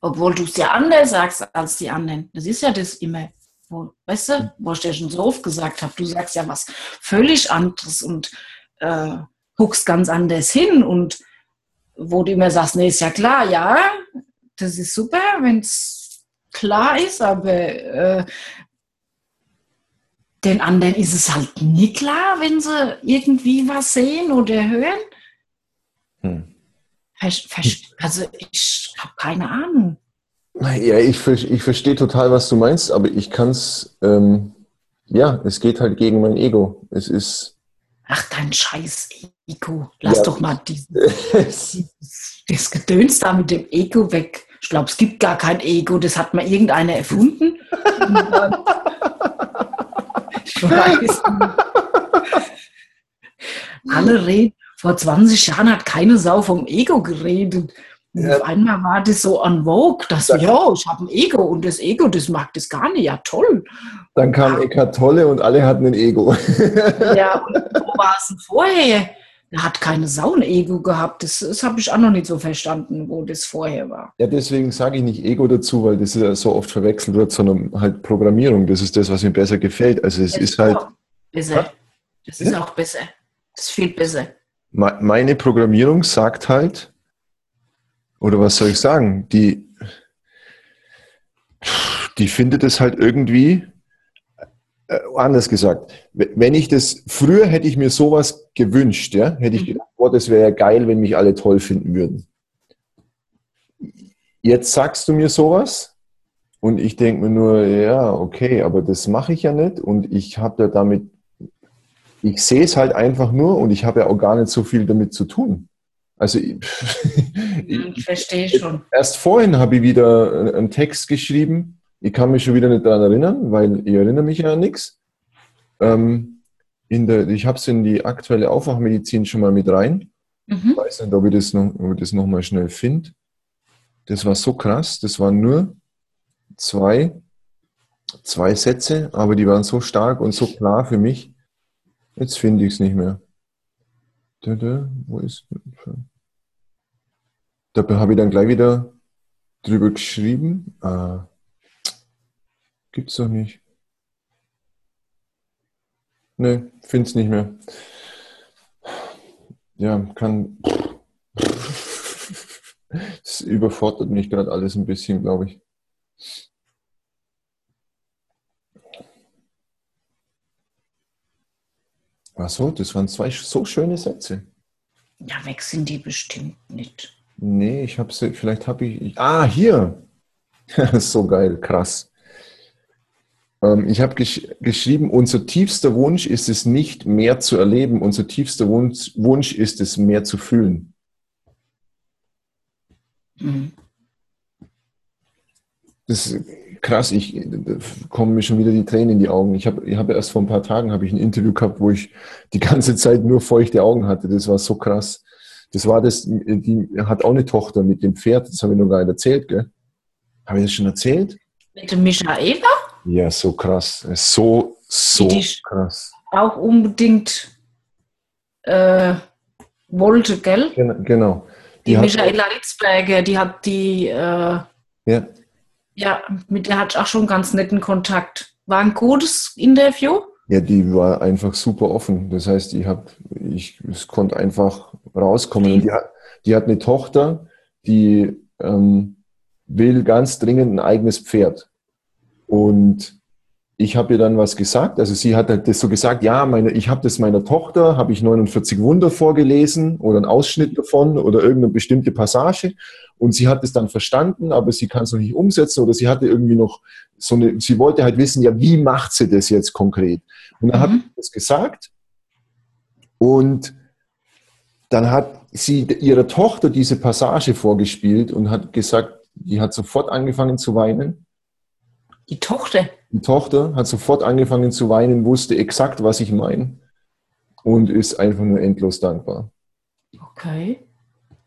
Obwohl du es ja anders sagst als die anderen. Das ist ja das immer. Wo, weißt du, wo ich dir schon so oft gesagt habe, du sagst ja was völlig anderes und äh, guckst ganz anders hin und wo du immer sagst, nee, ist ja klar, ja, das ist super, wenn es klar ist, aber äh, den anderen ist es halt nie klar, wenn sie irgendwie was sehen oder hören. Also ich habe keine Ahnung. Ja, ich, ich verstehe total, was du meinst, aber ich kann es, ähm, ja, es geht halt gegen mein Ego. Es ist. Ach, dein scheiß Ego. Lass ja. doch mal diesen, das Gedöns da mit dem Ego weg. Ich glaube, es gibt gar kein Ego, das hat mal irgendeiner erfunden. ich weiß Alle reden, vor 20 Jahren hat keine Sau vom Ego geredet. Ja. Auf einmal war das so en vogue, dass, ja, ich habe ein Ego und das Ego, das mag das gar nicht. Ja, toll. Dann kam ja. Eckart Tolle und alle hatten ein Ego. Ja, und wo war es denn vorher? Er hat keine Sau ein Ego gehabt. Das, das habe ich auch noch nicht so verstanden, wo das vorher war. Ja, deswegen sage ich nicht Ego dazu, weil das ja so oft verwechselt wird, sondern halt Programmierung. Das ist das, was mir besser gefällt. Also es das ist, ist halt. Besser. Das ist auch besser. Das ist viel besser. Meine Programmierung sagt halt, oder was soll ich sagen, die, die findet es halt irgendwie, äh, anders gesagt, wenn ich das, früher hätte ich mir sowas gewünscht, ja, hätte ich mhm. gedacht, boah, das wäre ja geil, wenn mich alle toll finden würden. Jetzt sagst du mir sowas und ich denke mir nur, ja, okay, aber das mache ich ja nicht und ich habe ja damit ich sehe es halt einfach nur und ich habe ja auch gar nicht so viel damit zu tun. Also ich, ich verstehe schon. Erst vorhin habe ich wieder einen Text geschrieben. Ich kann mich schon wieder nicht daran erinnern, weil ich erinnere mich ja an nichts. Ähm, in der, ich habe es in die aktuelle Aufwachmedizin schon mal mit rein. Mhm. Ich weiß nicht, ob ich das noch, ob ich das noch mal schnell finde. Das war so krass. Das waren nur zwei, zwei Sätze, aber die waren so stark und so klar für mich Jetzt finde ich es nicht mehr. Da, da, wo ist Dabei habe ich dann gleich wieder drüber geschrieben. Ah, gibt's doch nicht. Ne, finde es nicht mehr. Ja, kann. Es überfordert mich gerade alles ein bisschen, glaube ich. Ach so, das waren zwei so schöne Sätze. Ja, weg sind die bestimmt nicht. Nee, ich habe sie, vielleicht habe ich. Ah, hier! so geil, krass. Ähm, ich habe gesch geschrieben, unser tiefster Wunsch ist es nicht mehr zu erleben, unser tiefster Wunsch, Wunsch ist es mehr zu fühlen. Mhm. Das, krass, ich kommen mir schon wieder die Tränen in die Augen. Ich habe ich hab erst vor ein paar Tagen habe ich ein Interview gehabt, wo ich die ganze Zeit nur feuchte Augen hatte. Das war so krass. Das war das, die hat auch eine Tochter mit dem Pferd, das habe ich noch gar nicht erzählt, gell? Habe ich das schon erzählt? Mit dem Michaela? Ja, so krass. So, so krass. Auch unbedingt äh, wollte, gell? Genau. Die, die Michaela Ritzberger, die hat die äh, ja. Ja, mit der hatte ich auch schon ganz netten Kontakt. War ein gutes Interview? Ja, die war einfach super offen. Das heißt, ich habe, ich, es konnte einfach rauskommen. Und die hat, die hat eine Tochter, die ähm, will ganz dringend ein eigenes Pferd. Und ich habe ihr dann was gesagt. Also sie hat halt das so gesagt, ja, meine, ich habe das meiner Tochter, habe ich 49 Wunder vorgelesen oder einen Ausschnitt davon oder irgendeine bestimmte Passage. Und sie hat es dann verstanden, aber sie kann es noch nicht umsetzen oder sie hatte irgendwie noch so eine, sie wollte halt wissen, ja, wie macht sie das jetzt konkret? Und dann mhm. habe ich das gesagt und dann hat sie ihrer Tochter diese Passage vorgespielt und hat gesagt, die hat sofort angefangen zu weinen die Tochter? Die Tochter hat sofort angefangen zu weinen, wusste exakt, was ich meine und ist einfach nur endlos dankbar. Okay.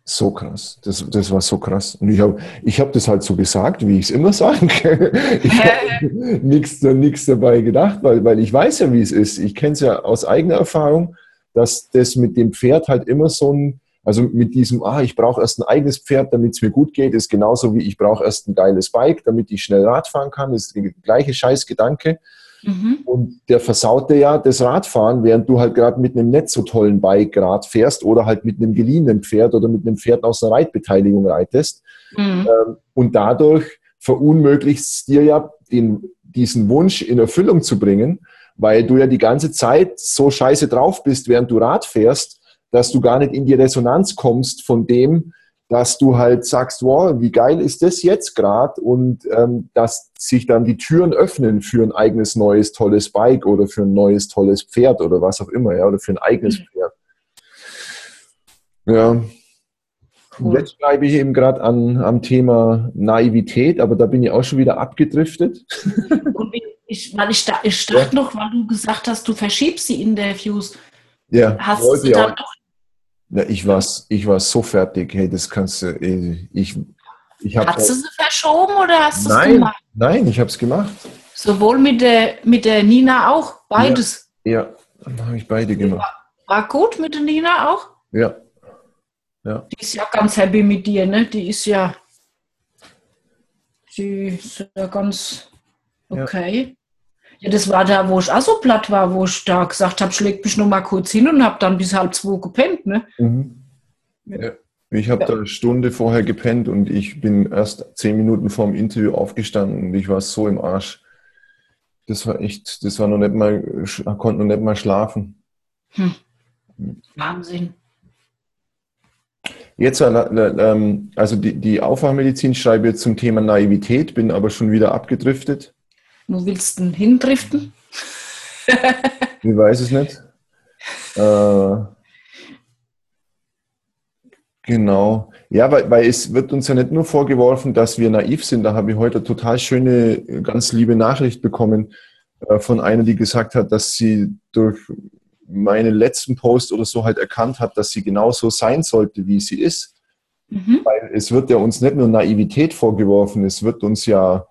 So krass. Das, das war so krass. Und ich habe ich hab das halt so gesagt, wie ich es immer sage. Ich habe nichts dabei gedacht, weil, weil ich weiß ja, wie es ist. Ich kenne es ja aus eigener Erfahrung, dass das mit dem Pferd halt immer so ein, Also mit diesem, ah, ich brauche erst ein eigenes Pferd, damit es mir gut geht, ist genauso wie ich brauche erst ein geiles Bike, damit ich schnell Rad fahren kann, ist der gleiche Scheißgedanke. Mhm. Und der versaute ja das Radfahren, während du halt gerade mit einem nicht so tollen Bike Rad fährst oder halt mit einem geliehenen Pferd oder mit einem Pferd aus einer Reitbeteiligung reitest. Mhm. Ähm, und dadurch verunmöglicht es dir ja, den, diesen Wunsch in Erfüllung zu bringen, weil du ja die ganze Zeit so scheiße drauf bist, während du Rad fährst, dass du gar nicht in die Resonanz kommst von dem, dass du halt sagst, wow, wie geil ist das jetzt gerade und ähm, dass sich dann die Türen öffnen für ein eigenes neues tolles Bike oder für ein neues tolles Pferd oder was auch immer, ja, oder für ein eigenes mhm. Pferd. Ja. Cool. Jetzt bleibe ich eben gerade am Thema Naivität, aber da bin ich auch schon wieder abgedriftet. Und ich, weil ich, ich dachte ja. noch, weil du gesagt hast, du verschiebst die Interviews. Ja, hast du dann auch. doch ja, ich war, ich war so fertig, hey, das kannst du, ich, ich habe. Hast du sie verschoben oder hast du es gemacht? Nein, ich habe es gemacht. Sowohl mit der, mit der Nina auch, beides? Ja, ja dann habe ich beide gemacht. War, war, gut mit der Nina auch? Ja. ja. Die ist ja ganz happy mit dir, ne? Die ist ja, die ist ja ganz okay. Ja. Das war da, wo ich auch so platt war, wo ich da gesagt habe, schlägt mich nur mal kurz hin und habe dann bis halb zwei gepennt. Ne? Mhm. Ja. Ich habe ja. da eine Stunde vorher gepennt und ich bin erst zehn Minuten vor dem Interview aufgestanden und ich war so im Arsch. Das war echt, das war noch nicht mal, konnte noch nicht mal schlafen. Hm. Wahnsinn. Jetzt, äh, ähm, also die, die Aufwachmedizin schreibe jetzt zum Thema Naivität, bin aber schon wieder abgedriftet. Wo willst du denn hindriften? ich weiß es nicht. Äh, genau. Ja, weil, weil es wird uns ja nicht nur vorgeworfen, dass wir naiv sind. Da habe ich heute eine total schöne, ganz liebe Nachricht bekommen äh, von einer, die gesagt hat, dass sie durch meinen letzten Post oder so halt erkannt hat, dass sie genauso sein sollte, wie sie ist. Mhm. Weil es wird ja uns nicht nur Naivität vorgeworfen, es wird uns ja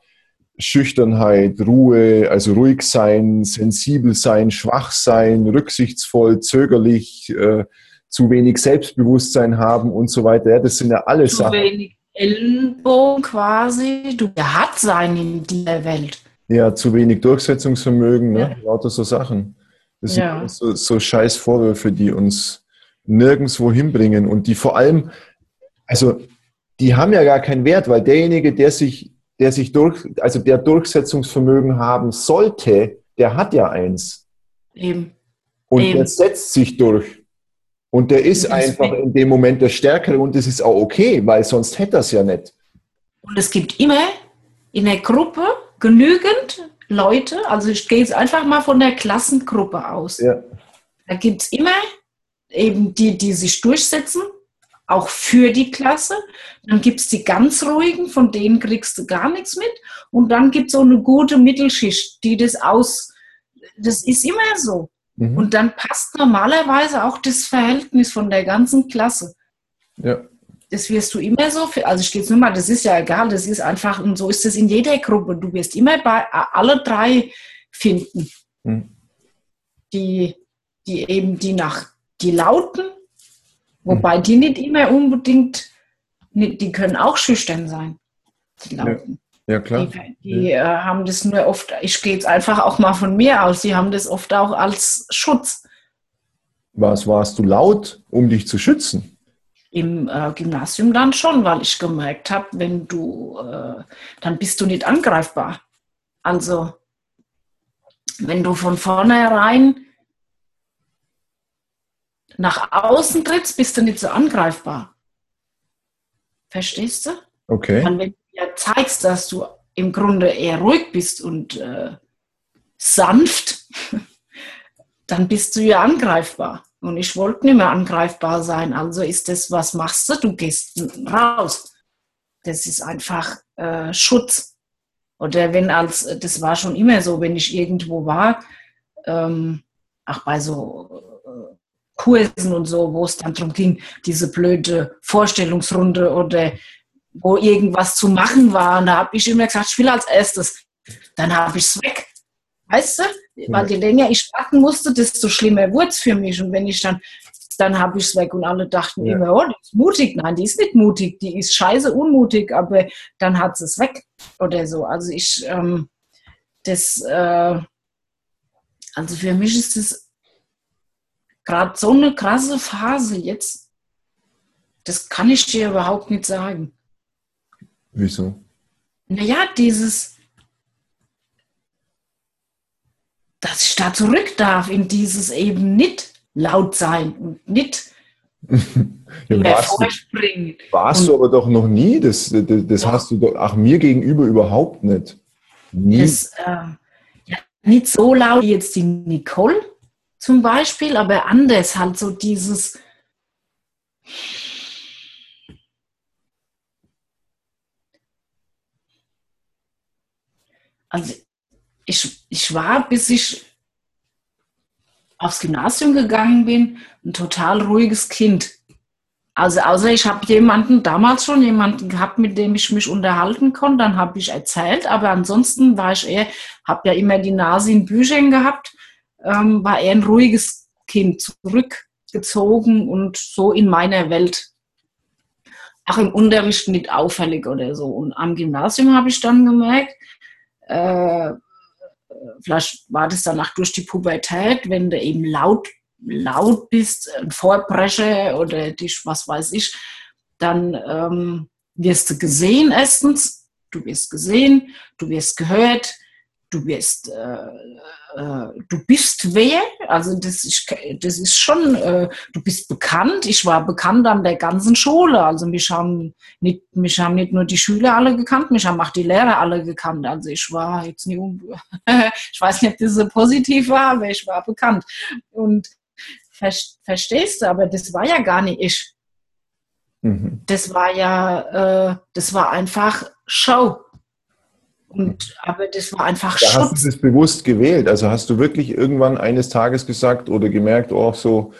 Schüchternheit, Ruhe, also ruhig sein, sensibel sein, schwach sein, rücksichtsvoll, zögerlich, äh, zu wenig Selbstbewusstsein haben und so weiter. Ja, das sind ja alle zu Sachen. Zu wenig Ellenbogen quasi. Du hat sein in dieser Welt. Ja, zu wenig Durchsetzungsvermögen, ne? ja. lauter so Sachen. Das ja. sind so, so scheiß Vorwürfe, die uns nirgendwo hinbringen und die vor allem, also die haben ja gar keinen Wert, weil derjenige, der sich der sich durch, also der Durchsetzungsvermögen haben sollte, der hat ja eins. Eben. Und Eben. der setzt sich durch. Und der ist einfach in dem Moment der Stärkere und das ist auch okay, weil sonst hätte er es ja nicht. Und es gibt immer in der Gruppe genügend Leute, also ich gehe jetzt einfach mal von der Klassengruppe aus. Ja. Da gibt es immer eben die, die sich durchsetzen auch für die Klasse. Dann gibt es die ganz ruhigen, von denen kriegst du gar nichts mit. Und dann gibt es so eine gute Mittelschicht, die das aus, das ist immer so. Mhm. Und dann passt normalerweise auch das Verhältnis von der ganzen Klasse. Ja. Das wirst du immer so, also ich gehe jetzt nur mal, das ist ja egal, das ist einfach, und so ist es in jeder Gruppe. Du wirst immer bei alle drei finden, mhm. die, die eben die nach, die Lauten, Wobei die nicht immer unbedingt, die können auch schüchtern sein. Die ja. ja, klar. Die, die ja. Äh, haben das nur oft, ich gehe jetzt einfach auch mal von mir aus, die haben das oft auch als Schutz. Was warst du laut, um dich zu schützen? Im äh, Gymnasium dann schon, weil ich gemerkt habe, wenn du, äh, dann bist du nicht angreifbar. Also, wenn du von vornherein nach außen trittst, bist du nicht so angreifbar. Verstehst du? Okay. Und wenn du ja zeigst, dass du im Grunde eher ruhig bist und äh, sanft, dann bist du ja angreifbar. Und ich wollte nicht mehr angreifbar sein. Also ist das, was machst du? Du gehst raus. Das ist einfach äh, Schutz. Oder wenn als, das war schon immer so, wenn ich irgendwo war, ähm, auch bei so äh, Kursen und so, wo es dann darum ging, diese blöde Vorstellungsrunde oder wo irgendwas zu machen war. Und da habe ich immer gesagt, ich will als erstes. Dann habe ich es weg. Weißt du? Weil je länger ich warten musste, desto schlimmer wurde es für mich. Und wenn ich dann dann habe ich es weg und alle dachten ja. immer, oh, die ist mutig. Nein, die ist nicht mutig, die ist scheiße unmutig, aber dann hat sie es weg oder so. Also ich, ähm, das, äh, also für mich ist das gerade so eine krasse Phase jetzt. Das kann ich dir überhaupt nicht sagen. Wieso? Naja, dieses, dass ich da zurück darf in dieses eben nicht laut sein und nicht ja, warst vorspringen. Du, warst du aber doch noch nie, das, das, das ja. hast du doch, ach, mir gegenüber überhaupt nicht. Nie. Das, äh, ja, nicht so laut wie jetzt die Nicole zum Beispiel, aber anders halt so dieses also ich, ich war, bis ich aufs Gymnasium gegangen bin, ein total ruhiges Kind. Also außer ich habe jemanden, damals schon jemanden gehabt, mit dem ich mich unterhalten konnte, dann habe ich erzählt, aber ansonsten war ich eher, habe ja immer die Nase in Büchern gehabt, ähm, war eher ein ruhiges Kind, zurückgezogen und so in meiner Welt. Auch im Unterricht nicht auffällig oder so. Und am Gymnasium habe ich dann gemerkt, äh, vielleicht war das danach durch die Pubertät, wenn du eben laut, laut bist, ein Vorbrecher oder dich, was weiß ich, dann ähm, wirst du gesehen erstens, du wirst gesehen, du wirst gehört, du wirst, äh, äh, du bist wer, also das ist, das ist schon, äh, du bist bekannt. Ich war bekannt an der ganzen Schule, also mich haben nicht, mich haben nicht nur die Schüler alle gekannt, mich haben auch die Lehrer alle gekannt. Also ich war jetzt nicht, ich weiß nicht, ob das so positiv war, aber ich war bekannt. Und verstehst du, aber das war ja gar nicht ich. Mhm. Das war ja, äh, das war einfach Show. Und, aber das war einfach da Schutz. Hast du das bewusst gewählt? Also hast du wirklich irgendwann eines Tages gesagt oder gemerkt, oh, so,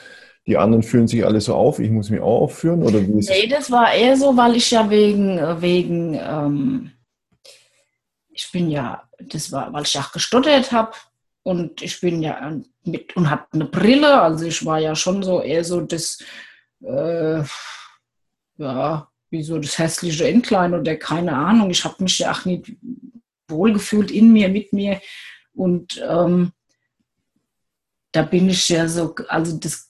die anderen führen sich alle so auf, ich muss mich auch aufführen? Oder wie ist nee, das war eher so, weil ich ja wegen, wegen ähm, ich bin ja, das war, weil ich auch gestottert habe und ich bin ja mit und hatte eine Brille, also ich war ja schon so eher so das, äh, ja, wie so das hässliche Entlein oder keine Ahnung. Ich habe mich ja auch nicht wohlgefühlt in mir, mit mir. Und ähm, da bin ich ja so, also das,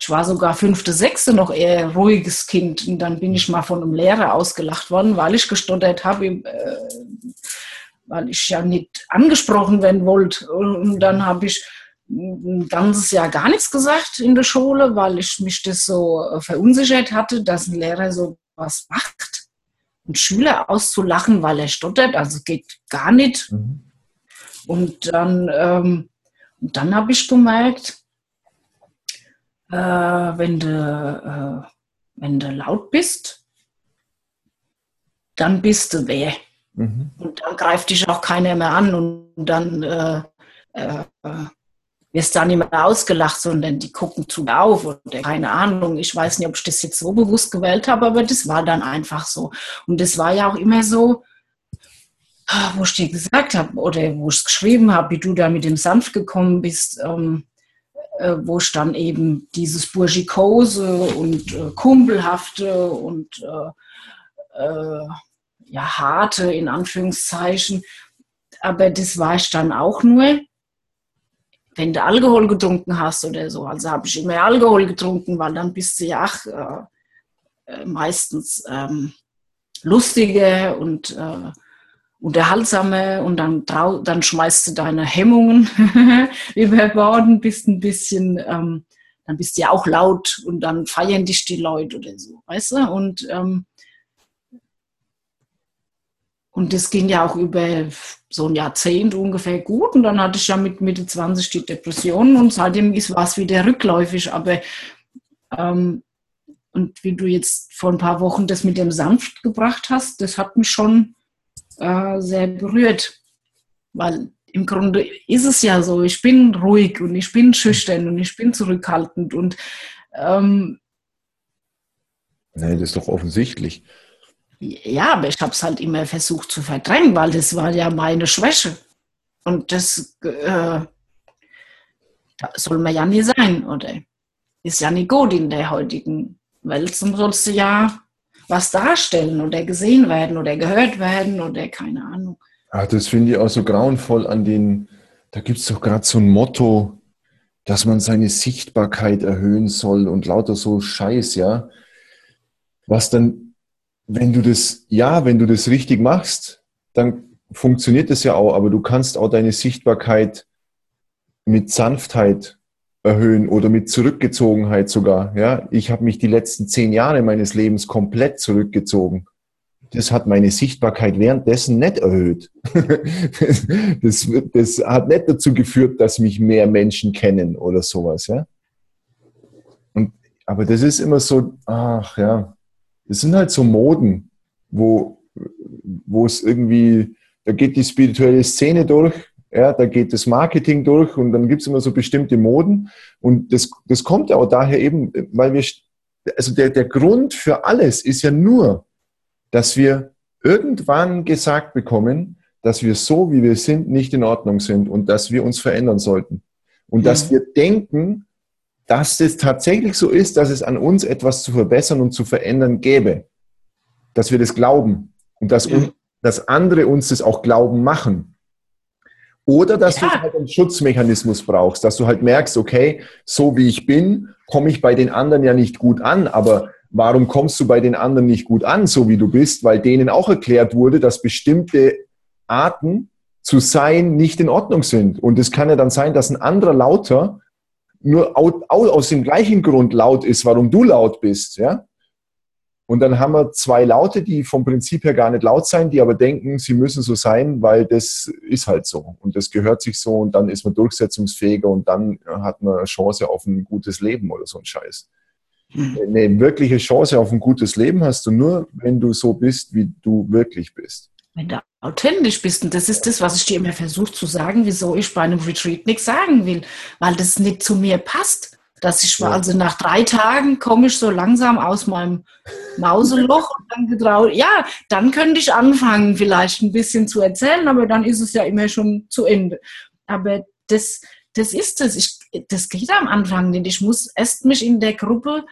ich war sogar fünfte, sechste noch eher ruhiges Kind. Und dann bin ich mal von einem Lehrer ausgelacht worden, weil ich gestottert habe, äh, weil ich ja nicht angesprochen werden wollte. Und dann habe ich ein ganzes Jahr gar nichts gesagt in der Schule, weil ich mich das so äh, verunsichert hatte, dass ein Lehrer so was macht einen Schüler auszulachen, weil er stottert, also geht gar nicht. Mhm. Und dann, ähm, dann habe ich gemerkt, äh, wenn, du, äh, wenn du laut bist, dann bist du wer. Mhm. Und dann greift dich auch keiner mehr an und dann äh, äh wirst dann nicht mehr ausgelacht, sondern die gucken zu mir auf oder keine Ahnung. Ich weiß nicht, ob ich das jetzt so bewusst gewählt habe, aber das war dann einfach so. Und das war ja auch immer so, ah, wo ich dir gesagt habe oder wo ich es geschrieben habe, wie du da mit dem Sanft gekommen bist, ähm, äh, wo ich dann eben dieses Burschikose und äh, Kumpelhafte und äh, äh, ja, harte in Anführungszeichen, aber das war ich dann auch nur wenn du Alkohol getrunken hast oder so. Also habe ich immer Alkohol getrunken, weil dann bist du ja auch, äh, äh meistens ähm, lustige und äh, unterhaltsame und dann, dann schmeißt du deine Hemmungen über Bord und bist ein bisschen, ähm, dann bist du ja auch laut und dann feiern dich die Leute oder so, weißt du? Und ähm, und das ging ja auch über so ein Jahrzehnt ungefähr gut. Und dann hatte ich ja mit Mitte 20 die Depressionen und seitdem war es wieder rückläufig. Aber ähm, und wie du jetzt vor ein paar Wochen das mit dem Sanft gebracht hast, das hat mich schon äh, sehr berührt. Weil im Grunde ist es ja so, ich bin ruhig und ich bin schüchtern und ich bin zurückhaltend und ähm, Nee, das ist doch offensichtlich. Ja, aber ich habe es halt immer versucht zu verdrängen, weil das war ja meine Schwäche. Und das äh, soll man ja nie sein, oder? ist ja nicht gut in der heutigen Welt. Zum sollst du ja was darstellen oder gesehen werden oder gehört werden oder keine Ahnung. Ach, das finde ich auch so grauenvoll an den, da gibt es doch gerade so ein Motto, dass man seine Sichtbarkeit erhöhen soll und lauter so Scheiß, ja. Was dann, wenn du das, ja, wenn du das richtig machst, dann funktioniert das ja auch, aber du kannst auch deine Sichtbarkeit mit Sanftheit erhöhen oder mit Zurückgezogenheit sogar. Ja, ich habe mich die letzten zehn Jahre meines Lebens komplett zurückgezogen. Das hat meine Sichtbarkeit währenddessen nicht erhöht. Das, das hat nicht dazu geführt, dass mich mehr Menschen kennen oder sowas. Ja, und aber das ist immer so, ach ja, das sind halt so Moden, wo wo es irgendwie, da geht die spirituelle Szene durch ja, da geht das Marketing durch und dann gibt es immer so bestimmte Moden. Und das, das kommt ja auch daher eben, weil wir, also der, der Grund für alles ist ja nur, dass wir irgendwann gesagt bekommen, dass wir so, wie wir sind, nicht in Ordnung sind und dass wir uns verändern sollten. Und mhm. dass wir denken, dass es tatsächlich so ist, dass es an uns etwas zu verbessern und zu verändern gäbe. Dass wir das glauben und dass, mhm. dass andere uns das auch glauben machen. Oder dass ja. du halt einen Schutzmechanismus brauchst, dass du halt merkst, okay, so wie ich bin, komme ich bei den anderen ja nicht gut an, aber warum kommst du bei den anderen nicht gut an, so wie du bist? Weil denen auch erklärt wurde, dass bestimmte Arten zu sein nicht in Ordnung sind. Und es kann ja dann sein, dass ein anderer lauter nur aus dem gleichen Grund laut ist, warum du laut bist, ja? Und dann haben wir zwei Laute, die vom Prinzip her gar nicht laut sein, die aber denken, sie müssen so sein, weil das ist halt so. Und das gehört sich so und dann ist man durchsetzungsfähiger und dann hat man eine Chance auf ein gutes Leben oder so ein Scheiß. Hm. Eine wirkliche Chance auf ein gutes Leben hast du nur, wenn du so bist, wie du wirklich bist. Wenn du authentisch bist, und das ist das, was ich dir immer versuche zu sagen, wieso ich bei einem Retreat nichts sagen will, weil das nicht zu mir passt dass ich war, also nach drei Tagen komme ich so langsam aus meinem Mauseloch und dann getraut, ja, dann könnte ich anfangen, vielleicht ein bisschen zu erzählen, aber dann ist es ja immer schon zu Ende. Aber das, das ist es. Ich, das geht am Anfang nicht. Ich muss erst mich in der Gruppe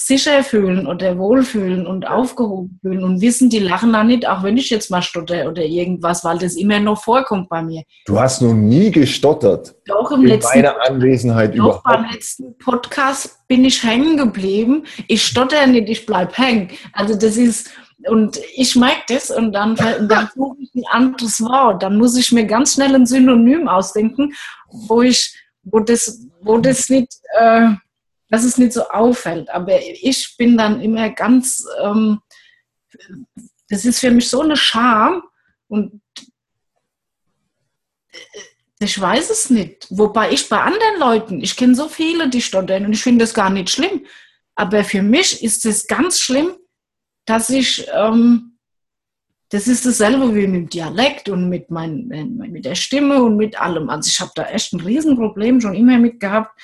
sicher fühlen oder wohlfühlen und aufgehoben fühlen und wissen, die lachen da nicht, auch wenn ich jetzt mal stotter oder irgendwas, weil das immer noch vorkommt bei mir. Du hast noch nie gestottert. Doch im in letzten meiner Anwesenheit doch überhaupt. beim letzten Podcast bin ich hängen geblieben. Ich stotter nicht, ich bleib hängen. Also das ist und ich merke das und dann, dann suche ich ein anderes Wort. Dann muss ich mir ganz schnell ein Synonym ausdenken, wo ich, wo das, wo das nicht äh, dass es nicht so auffällt. Aber ich bin dann immer ganz, ähm, das ist für mich so eine Scham und äh, ich weiß es nicht. Wobei ich bei anderen Leuten, ich kenne so viele, die stottern und ich finde das gar nicht schlimm. Aber für mich ist es ganz schlimm, dass ich, ähm, das ist dasselbe wie mit dem Dialekt und mit, mein, mit der Stimme und mit allem. Also ich habe da echt ein Riesenproblem schon immer mit gehabt.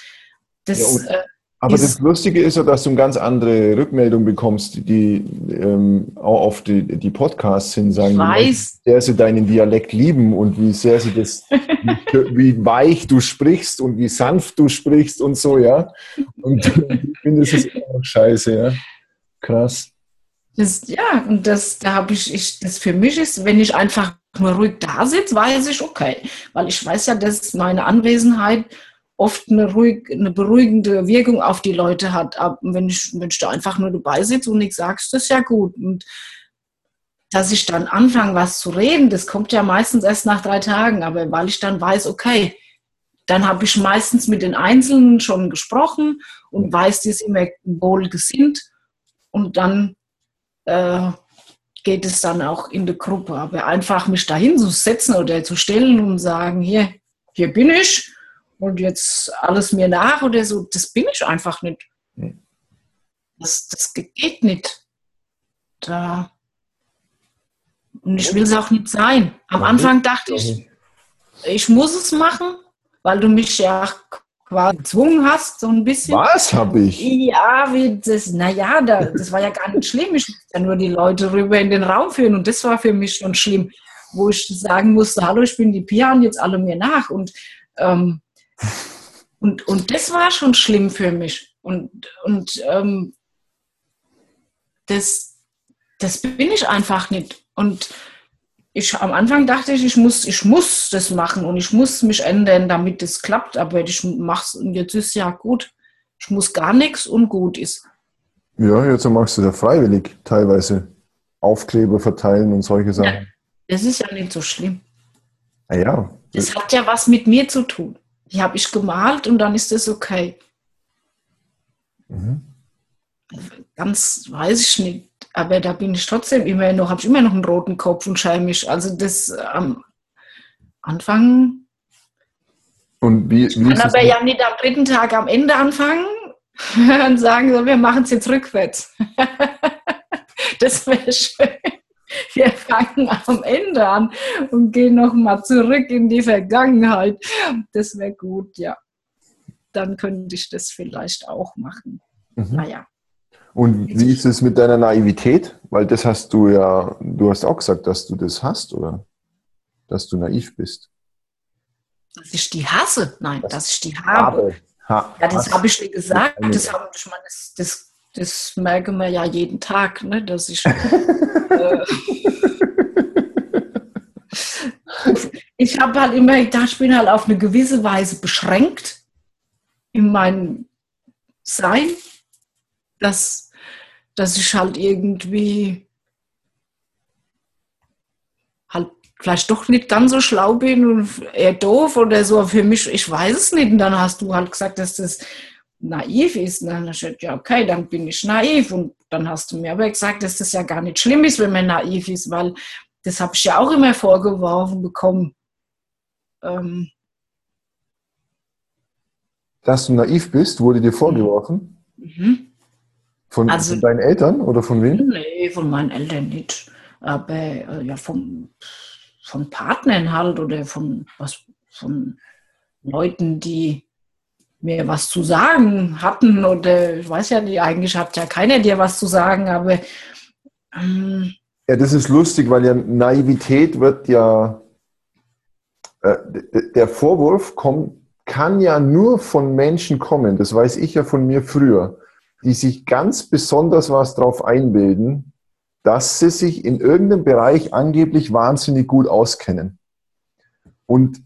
Das, ja, aber das Lustige ist ja, dass du eine ganz andere Rückmeldung bekommst, die ähm, auch auf die, die Podcasts hin sagen, wie sehr sie deinen Dialekt lieben und wie sehr sie das, wie, wie, weich du sprichst und wie sanft du sprichst und so, ja. Und ich finde, das ist noch scheiße, ja. Krass. Das, ja, und das, da habe ich, ich, das für mich ist, wenn ich einfach nur ruhig da sitze, weiß ich, okay. Weil ich weiß ja, dass meine Anwesenheit oft eine, ruhig, eine beruhigende Wirkung auf die Leute hat. Aber wenn ich, wenn ich da einfach nur dabei sitze und nichts sagst, das ist ja gut. Und dass ich dann anfange, was zu reden, das kommt ja meistens erst nach drei Tagen. Aber weil ich dann weiß, okay, dann habe ich meistens mit den Einzelnen schon gesprochen und weiß, die ist immer wohl gesinnt. Und dann äh, geht es dann auch in der Gruppe. Aber einfach mich dahin zu setzen oder zu stellen und sagen, hier, hier bin ich und jetzt alles mir nach oder so, das bin ich einfach nicht. Das, das geht nicht. Da. Und ich will es auch nicht sein. Am Anfang dachte ich, ich muss es machen, weil du mich ja quasi gezwungen hast, so ein bisschen. Was habe ich? Ja, wie das, naja, da, das war ja gar nicht schlimm. Ich musste ja nur die Leute rüber in den Raum führen und das war für mich schon schlimm, wo ich sagen musste, hallo, ich bin die Pia und jetzt alle mir nach. Und ähm, und, und das war schon schlimm für mich. Und, und ähm, das, das bin ich einfach nicht. Und ich, am Anfang dachte ich, ich muss, ich muss das machen und ich muss mich ändern, damit es klappt. Aber ich mache es und jetzt ist ja gut. Ich muss gar nichts und gut ist. Ja, jetzt machst du ja freiwillig teilweise Aufkleber verteilen und solche Sachen. Ja, das ist ja nicht so schlimm. Ah, ja. Das hat ja was mit mir zu tun. Die habe ich gemalt und dann ist das okay. Mhm. Ganz weiß ich nicht. Aber da bin ich trotzdem immer noch, habe ich immer noch einen roten Kopf und schäme mich. Also das am Anfang. Und wie, wie kann aber ja nicht am dritten Tag am Ende anfangen und sagen, so, wir machen es jetzt rückwärts. das wäre schön. Wir fangen am Ende an und gehen nochmal zurück in die Vergangenheit. Das wäre gut, ja. Dann könnte ich das vielleicht auch machen. Mhm. Naja. Und wie ist es mit deiner Naivität? Weil das hast du ja, du hast auch gesagt, dass du das hast, oder? Dass du naiv bist. Dass ich die hasse? Nein, das dass ich die habe. Ha, ja, das habe ich dir gesagt. Das, haben, ich meine, das, das, das merken wir ja jeden Tag, ne, dass ich. äh, ich habe halt immer gedacht, ich bin halt auf eine gewisse Weise beschränkt in meinem Sein, dass dass ich halt irgendwie halt vielleicht doch nicht ganz so schlau bin und eher doof oder so. Für mich, ich weiß es nicht. Und dann hast du halt gesagt, dass das naiv ist. Und dann habe ich gesagt, ja, okay, dann bin ich naiv. Und dann hast du mir aber gesagt, dass das ja gar nicht schlimm ist, wenn man naiv ist, weil das habe ich ja auch immer vorgeworfen bekommen. Ähm, dass du naiv bist, wurde dir vorgeworfen? Mhm. Von, also, von deinen Eltern oder von wem? Nee, von meinen Eltern nicht. Aber äh, ja, vom, von Partnern halt oder von, was, von Leuten, die mir was zu sagen hatten oder ich weiß ja nicht, eigentlich hat ja keiner dir was zu sagen, aber ähm, ja, das ist lustig, weil ja Naivität wird ja äh, der Vorwurf kommt, kann ja nur von Menschen kommen. Das weiß ich ja von mir früher die sich ganz besonders was drauf einbilden, dass sie sich in irgendeinem Bereich angeblich wahnsinnig gut auskennen. Und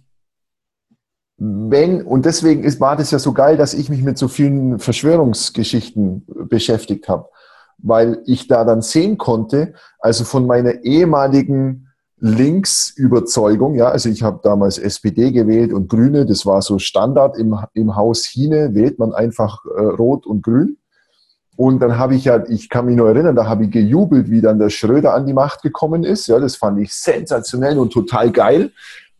wenn, und deswegen ist, war das ja so geil, dass ich mich mit so vielen Verschwörungsgeschichten beschäftigt habe, weil ich da dann sehen konnte, also von meiner ehemaligen Linksüberzeugung, ja, also ich habe damals SPD gewählt und Grüne, das war so Standard im, im Haus Hine, wählt man einfach äh, Rot und Grün. Und dann habe ich ja, ich kann mich nur erinnern, da habe ich gejubelt, wie dann der Schröder an die Macht gekommen ist. Ja, das fand ich sensationell und total geil.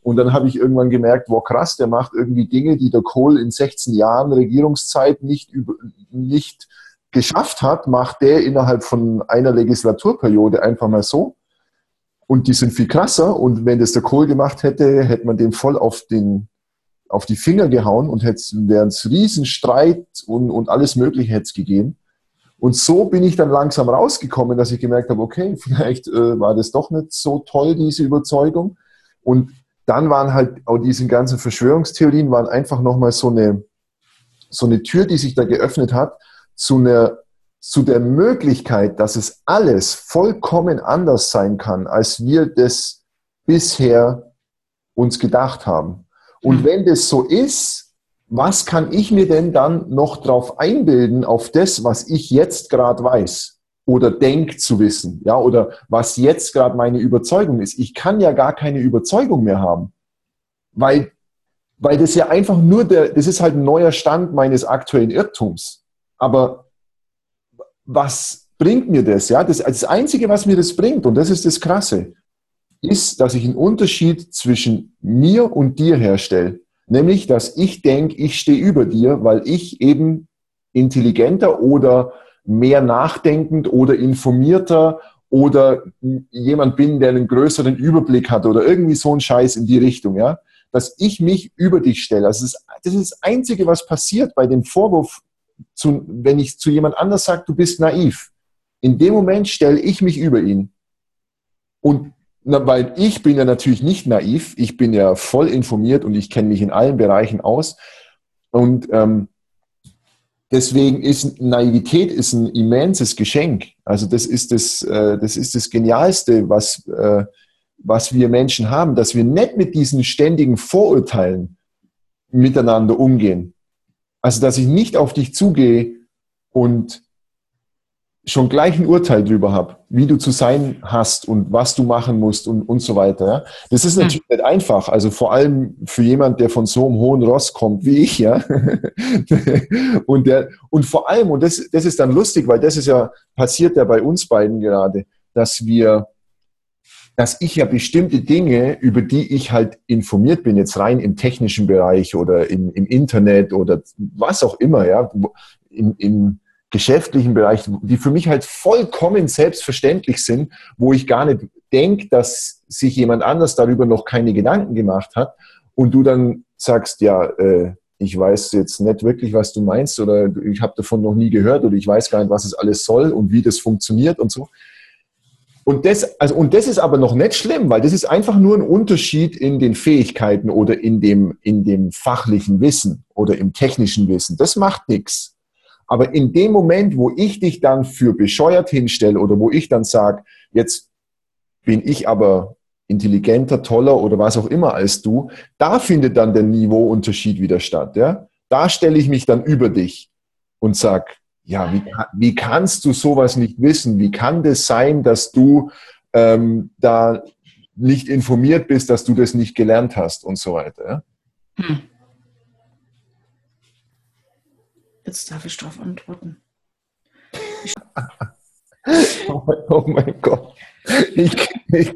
Und dann habe ich irgendwann gemerkt, wow krass, der macht irgendwie Dinge, die der Kohl in 16 Jahren Regierungszeit nicht, über, nicht geschafft hat, macht der innerhalb von einer Legislaturperiode einfach mal so. Und die sind viel krasser. Und wenn das der Kohl gemacht hätte, hätte man dem voll auf, den, auf die Finger gehauen und hätte wäre es Riesenstreit und, und alles Mögliche hätte es gegeben. Und so bin ich dann langsam rausgekommen, dass ich gemerkt habe, okay, vielleicht äh, war das doch nicht so toll, diese Überzeugung. Und dann waren halt auch diese ganzen Verschwörungstheorien waren einfach nochmal so eine, so eine Tür, die sich da geöffnet hat, zu einer, zu der Möglichkeit, dass es alles vollkommen anders sein kann, als wir das bisher uns gedacht haben. Und mhm. wenn das so ist, was kann ich mir denn dann noch drauf einbilden auf das, was ich jetzt gerade weiß oder denk zu wissen, ja, oder was jetzt gerade meine Überzeugung ist. Ich kann ja gar keine Überzeugung mehr haben, weil, weil das ja einfach nur der, das ist halt ein neuer Stand meines aktuellen Irrtums. Aber was bringt mir das? Ja, das, das Einzige, was mir das bringt, und das ist das Krasse, ist, dass ich einen Unterschied zwischen mir und dir herstelle. Nämlich, dass ich denke, ich stehe über dir, weil ich eben intelligenter oder mehr nachdenkend oder informierter oder jemand bin, der einen größeren Überblick hat oder irgendwie so ein Scheiß in die Richtung, ja, dass ich mich über dich stelle. Das, ist, das ist das Einzige, was passiert bei dem Vorwurf, zu, wenn ich zu jemand anders sage, du bist naiv. In dem Moment stelle ich mich über ihn. Und na, weil ich bin ja natürlich nicht naiv, ich bin ja voll informiert und ich kenne mich in allen Bereichen aus. Und ähm, deswegen ist Naivität ist ein immenses Geschenk. Also das ist das, äh, das ist das Genialste, was, äh, was wir Menschen haben, dass wir nicht mit diesen ständigen Vorurteilen miteinander umgehen. Also dass ich nicht auf dich zugehe und schon gleich ein Urteil drüber habe, wie du zu sein hast und was du machen musst und, und so weiter. Ja? Das ist hm. natürlich mhm. nicht einfach. Also vor allem für jemand, der von so einem hohen Ross kommt wie ich, ja. und, der, und vor allem, und das, das ist dann lustig, weil das ist ja passiert ja bei uns beiden gerade, dass wir, dass ich ja bestimmte Dinge, über die ich halt informiert bin, jetzt rein im technischen Bereich oder im, im Internet oder was auch immer, ja, im, im geschäftlichen Bereich, die für mich halt vollkommen selbstverständlich sind, wo ich gar nicht denke, dass sich jemand anders darüber noch keine Gedanken gemacht hat und du dann sagst, ja, äh, ich weiß jetzt nicht wirklich, was du meinst oder ich habe davon noch nie gehört oder ich weiß gar nicht, was es alles soll und wie das funktioniert und so. Und das, also, und das ist aber noch nicht schlimm, weil das ist einfach nur ein Unterschied in den Fähigkeiten oder in dem, in dem fachlichen Wissen oder im technischen Wissen. Das macht nichts. Aber in dem Moment, wo ich dich dann für bescheuert hinstelle oder wo ich dann sage, jetzt bin ich aber intelligenter, toller oder was auch immer als du, da findet dann der Niveauunterschied wieder statt. Ja? Da stelle ich mich dann über dich und sage, ja, wie, wie kannst du sowas nicht wissen? Wie kann das sein, dass du ähm, da nicht informiert bist, dass du das nicht gelernt hast und so weiter? Ja? Hm. Jetzt darf ich darauf antworten. oh, mein, oh, mein, Gott. Ich, ich,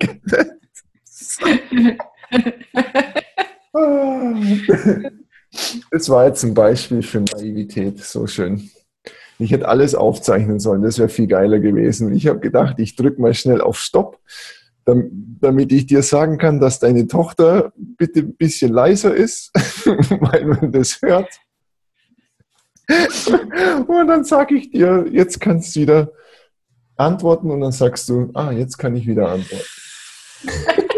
das war jetzt ein Beispiel für Naivität. So schön. Ich hätte alles aufzeichnen sollen, das wäre viel geiler gewesen. Ich habe gedacht, ich drücke mal schnell auf Stopp, damit ich dir sagen kann, dass deine Tochter bitte ein bisschen leiser ist, weil man das hört. und dann sage ich dir, jetzt kannst du wieder antworten und dann sagst du, ah, jetzt kann ich wieder antworten.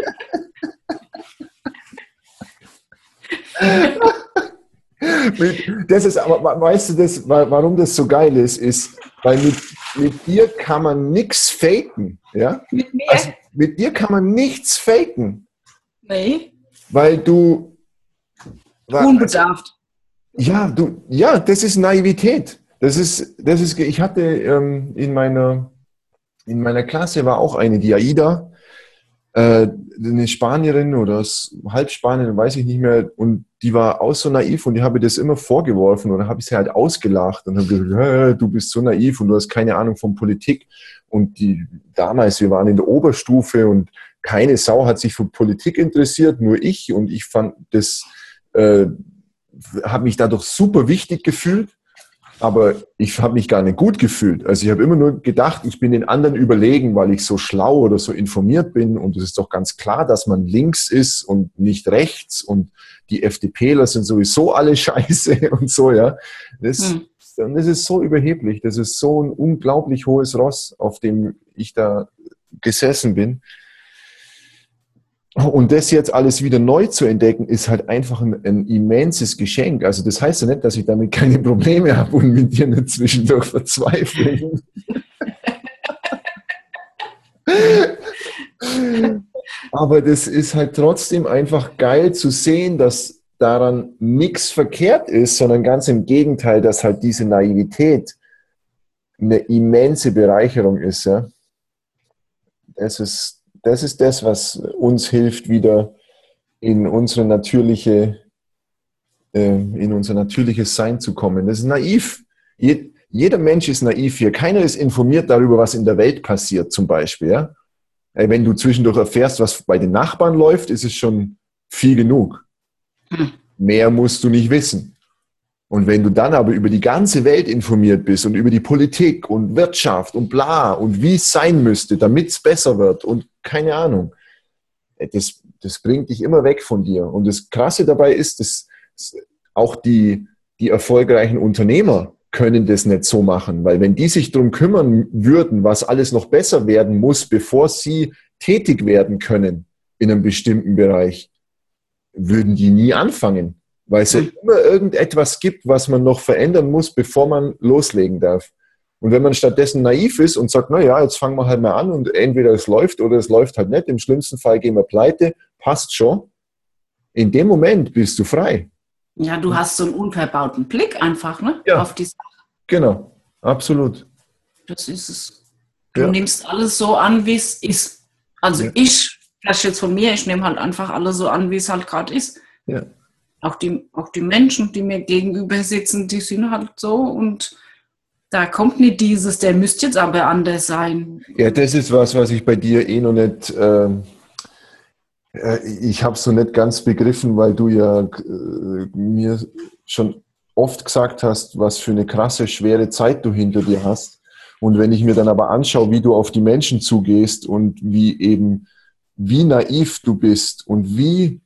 das ist aber, weißt du, das, warum das so geil ist, ist, weil mit, mit dir kann man nichts faken. Ja? Mit mir? Also, mit dir kann man nichts faken. Nee. Weil du. Unbedarft. Ja, du, ja, das ist Naivität. Das ist, das ist, ich hatte ähm, in meiner, in meiner Klasse war auch eine, die Aida, äh, eine Spanierin oder halb Spanierin, weiß ich nicht mehr, und die war auch so naiv und die habe das immer vorgeworfen oder habe ich sie halt ausgelacht und habe gesagt, du bist so naiv und du hast keine Ahnung von Politik. Und die damals, wir waren in der Oberstufe und keine Sau hat sich für Politik interessiert, nur ich und ich fand das äh, habe mich dadurch super wichtig gefühlt, aber ich habe mich gar nicht gut gefühlt. Also ich habe immer nur gedacht, ich bin den anderen überlegen, weil ich so schlau oder so informiert bin. Und es ist doch ganz klar, dass man links ist und nicht rechts. Und die FDPler sind sowieso alle scheiße und so, ja. Das, hm. das ist so überheblich. Das ist so ein unglaublich hohes Ross, auf dem ich da gesessen bin. Und das jetzt alles wieder neu zu entdecken, ist halt einfach ein, ein, immenses Geschenk. Also das heißt ja nicht, dass ich damit keine Probleme habe und mit dir nicht zwischendurch verzweifle. Aber das ist halt trotzdem einfach geil zu sehen, dass daran nichts verkehrt ist, sondern ganz im Gegenteil, dass halt diese Naivität eine immense Bereicherung ist. Ja? Das ist das ist das, was uns hilft, wieder in unsere natürliche, äh, in unser natürliches Sein zu kommen. Das ist naiv. jeder Mensch ist naiv hier. Keiner ist informiert darüber, was in der Welt passiert, zum Beispiel. Ja? Wenn du zwischendurch erfährst, was bei den Nachbarn läuft, ist es schon viel genug. Hm. Mehr musst du nicht wissen. Und wenn du dann aber über die ganze Welt informiert bist und über die Politik und Wirtschaft und bla und wie es sein müsste, damit es besser wird und keine Ahnung, äh, das, das bringt dich immer weg von dir. Und das Krasse dabei ist, dass auch die, die erfolgreichen Unternehmer können das nicht so machen, weil wenn die sich darum kümmern würden, was alles noch besser werden muss, bevor sie tätig werden können in einem bestimmten Bereich, würden die nie anfangen weil es ja immer irgendetwas gibt, was man noch verändern muss, bevor man loslegen darf. Und wenn man stattdessen naiv ist und sagt, na ja, jetzt fangen wir halt mal an und entweder es läuft oder es läuft halt nicht, im schlimmsten Fall gehen wir pleite, passt schon. In dem Moment bist du frei. Ja, du hast so einen unverbauten Blick einfach, ne? Ja. Auf die Sache. Genau, absolut. Das ist es. Du Ja. nimmst alles so an, wie es ist. Also Ja. ich, vielleicht jetzt von mir, ich nehme halt einfach alles so an, wie es halt gerade ist. Ja. Auch die, auch die Menschen, die mir gegenüber sitzen, die sind halt so und da kommt nicht dieses, der müsste jetzt aber anders sein. Ja, das ist was, was ich bei dir eh noch nicht, ähm, äh, ich habe es noch nicht ganz begriffen, weil du ja äh, mir schon oft gesagt hast, was für eine krasse, schwere Zeit du hinter dir hast. Und wenn ich mir dann aber anschaue, wie du auf die Menschen zugehst und wie eben, wie naiv du bist und wie,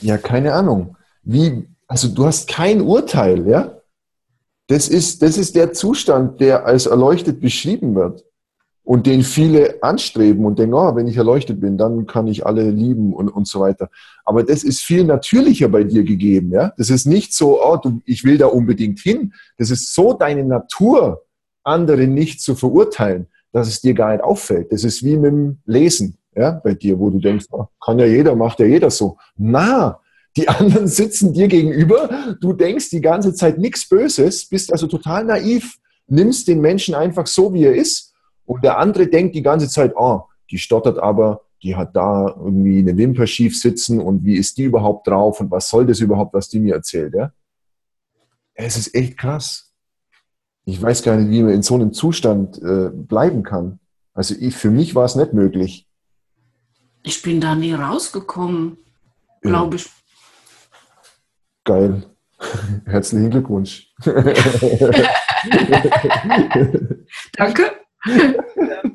ja, keine Ahnung, wie, also du hast kein Urteil, ja? Das ist, das ist der Zustand, der als erleuchtet beschrieben wird und den viele anstreben und denken, oh, wenn ich erleuchtet bin, dann kann ich alle lieben und, und so weiter. Aber das ist viel natürlicher bei dir gegeben. Ja? Das ist nicht so, oh, du, ich will da unbedingt hin. Das ist so deine Natur, andere nicht zu verurteilen, dass es dir gar nicht auffällt. Das ist wie mit dem Lesen ja, bei dir, wo du denkst, oh, kann ja jeder, macht ja jeder so. Na, die anderen sitzen dir gegenüber, du denkst die ganze Zeit nichts Böses, bist also total naiv, nimmst den Menschen einfach so, wie er ist und der andere denkt die ganze Zeit, oh, die stottert aber, die hat da irgendwie eine Wimper schief sitzen und wie ist die überhaupt drauf und was soll das überhaupt, was die mir erzählt, ja? Es ist echt krass. Ich weiß gar nicht, wie man in so einem Zustand äh, bleiben kann. Also ich, für mich war es nicht möglich. Ich bin da nie rausgekommen, glaube ich. Geil. Herzlichen Glückwunsch. Danke.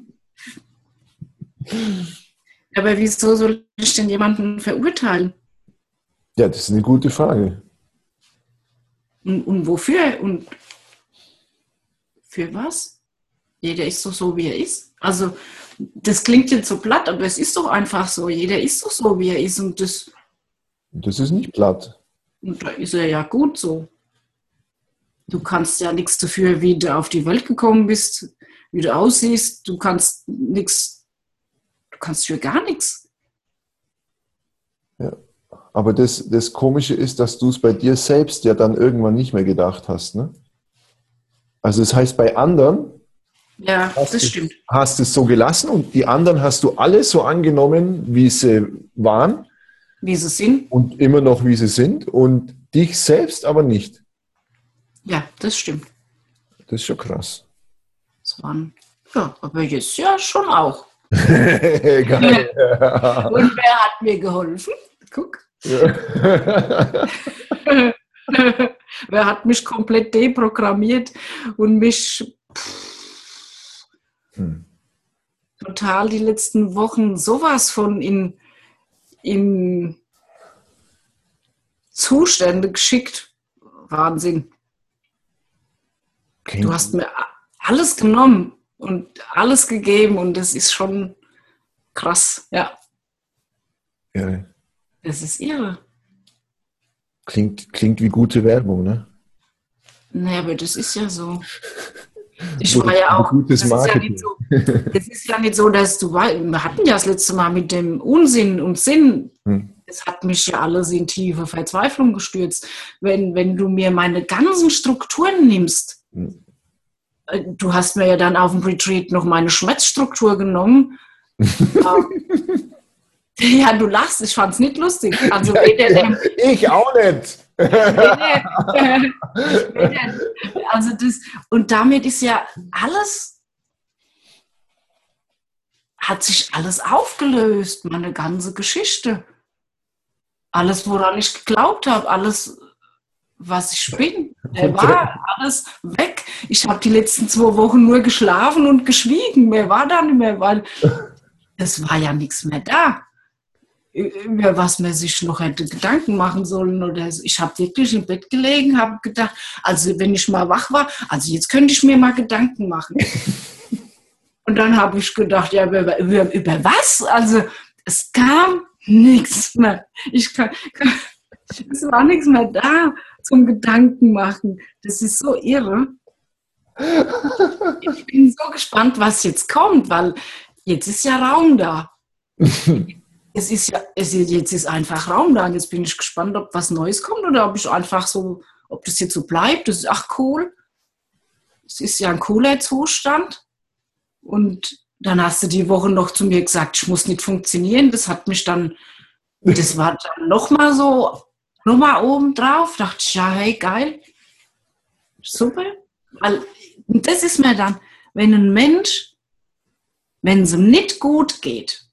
Aber wieso soll ich denn jemanden verurteilen? Ja, das ist eine gute Frage. Und, und wofür? Und für was? Jeder ist doch so, wie er ist. Also, das klingt jetzt so platt, aber es ist doch einfach so. Jeder ist doch so, wie er ist. Und das, Das ist nicht platt. und da ist er ja gut so. Du kannst ja nichts dafür, wie du auf die Welt gekommen bist, wie du aussiehst. Du kannst nichts, du kannst für gar nichts. Aber das, das Komische ist, dass du es bei dir selbst ja dann irgendwann nicht mehr gedacht hast. Ne? Also das heißt, bei anderen Ja, Hast das du- stimmt. hast du es so gelassen und die anderen hast du alle so angenommen, wie sie waren Wie sie sind. und immer noch, wie sie sind und dich selbst aber nicht. Ja, das stimmt. Das ist schon krass. Das waren, ja, aber jetzt ja schon auch. Geil. Und wer hat mir geholfen? Guck. wer hat mich komplett deprogrammiert und mich Hm. total die letzten Wochen sowas von in, in Zustände geschickt. Wahnsinn. Du hast mir alles genommen und alles gegeben und das ist schon krass. Ja, ja, das ist irre. klingt, klingt wie gute Werbung, ne? Naja, aber das ist ja so. Ich war ja auch. gutes Das ist ja, Marketing. nicht so, das ist ja nicht so, dass du weißt, wir hatten ja das letzte Mal mit dem Unsinn und Sinn. Hm. Es hat mich ja alles in tiefe Verzweiflung gestürzt. Wenn, wenn du mir meine ganzen Strukturen nimmst, Hm. äh, du hast mir ja dann auf dem Retreat noch meine Schmerzstruktur genommen. Ähm, ja, du lachst, ich fand es nicht lustig. Also weder der, Ich auch nicht. also das, und damit ist ja alles, hat sich alles aufgelöst, meine ganze Geschichte. Alles, woran ich geglaubt habe, alles, was ich bin, der war alles weg. Ich habe die letzten zwei Wochen nur geschlafen und geschwiegen. Mehr war da nicht mehr, weil es war ja nichts mehr da über was man sich noch hätte Gedanken machen sollen oder. Ich habe wirklich im Bett gelegen, habe gedacht, also wenn ich mal wach war, also jetzt könnte ich mir mal Gedanken machen. Und dann habe ich gedacht, ja, über, über, über was? Also es kam nichts mehr. Ich kann, kann Es war nichts mehr da zum Gedanken machen. Das ist so irre. Ich bin so gespannt, was jetzt kommt, weil jetzt ist ja Raum da. Es ist ja, es ist, jetzt ist einfach Raum da. Jetzt bin ich gespannt, ob was Neues kommt oder ob ich einfach so, ob das jetzt so bleibt. Das ist ach cool. Es ist ja ein cooler Zustand. Und dann hast du die Woche noch zu mir gesagt, ich muss nicht funktionieren. Das hat mich dann, das war dann nochmal so, nochmal oben drauf. Dachte ich, ja, hey, geil. Super. Weil das ist mir dann, wenn ein Mensch, wenn es ihm nicht gut geht,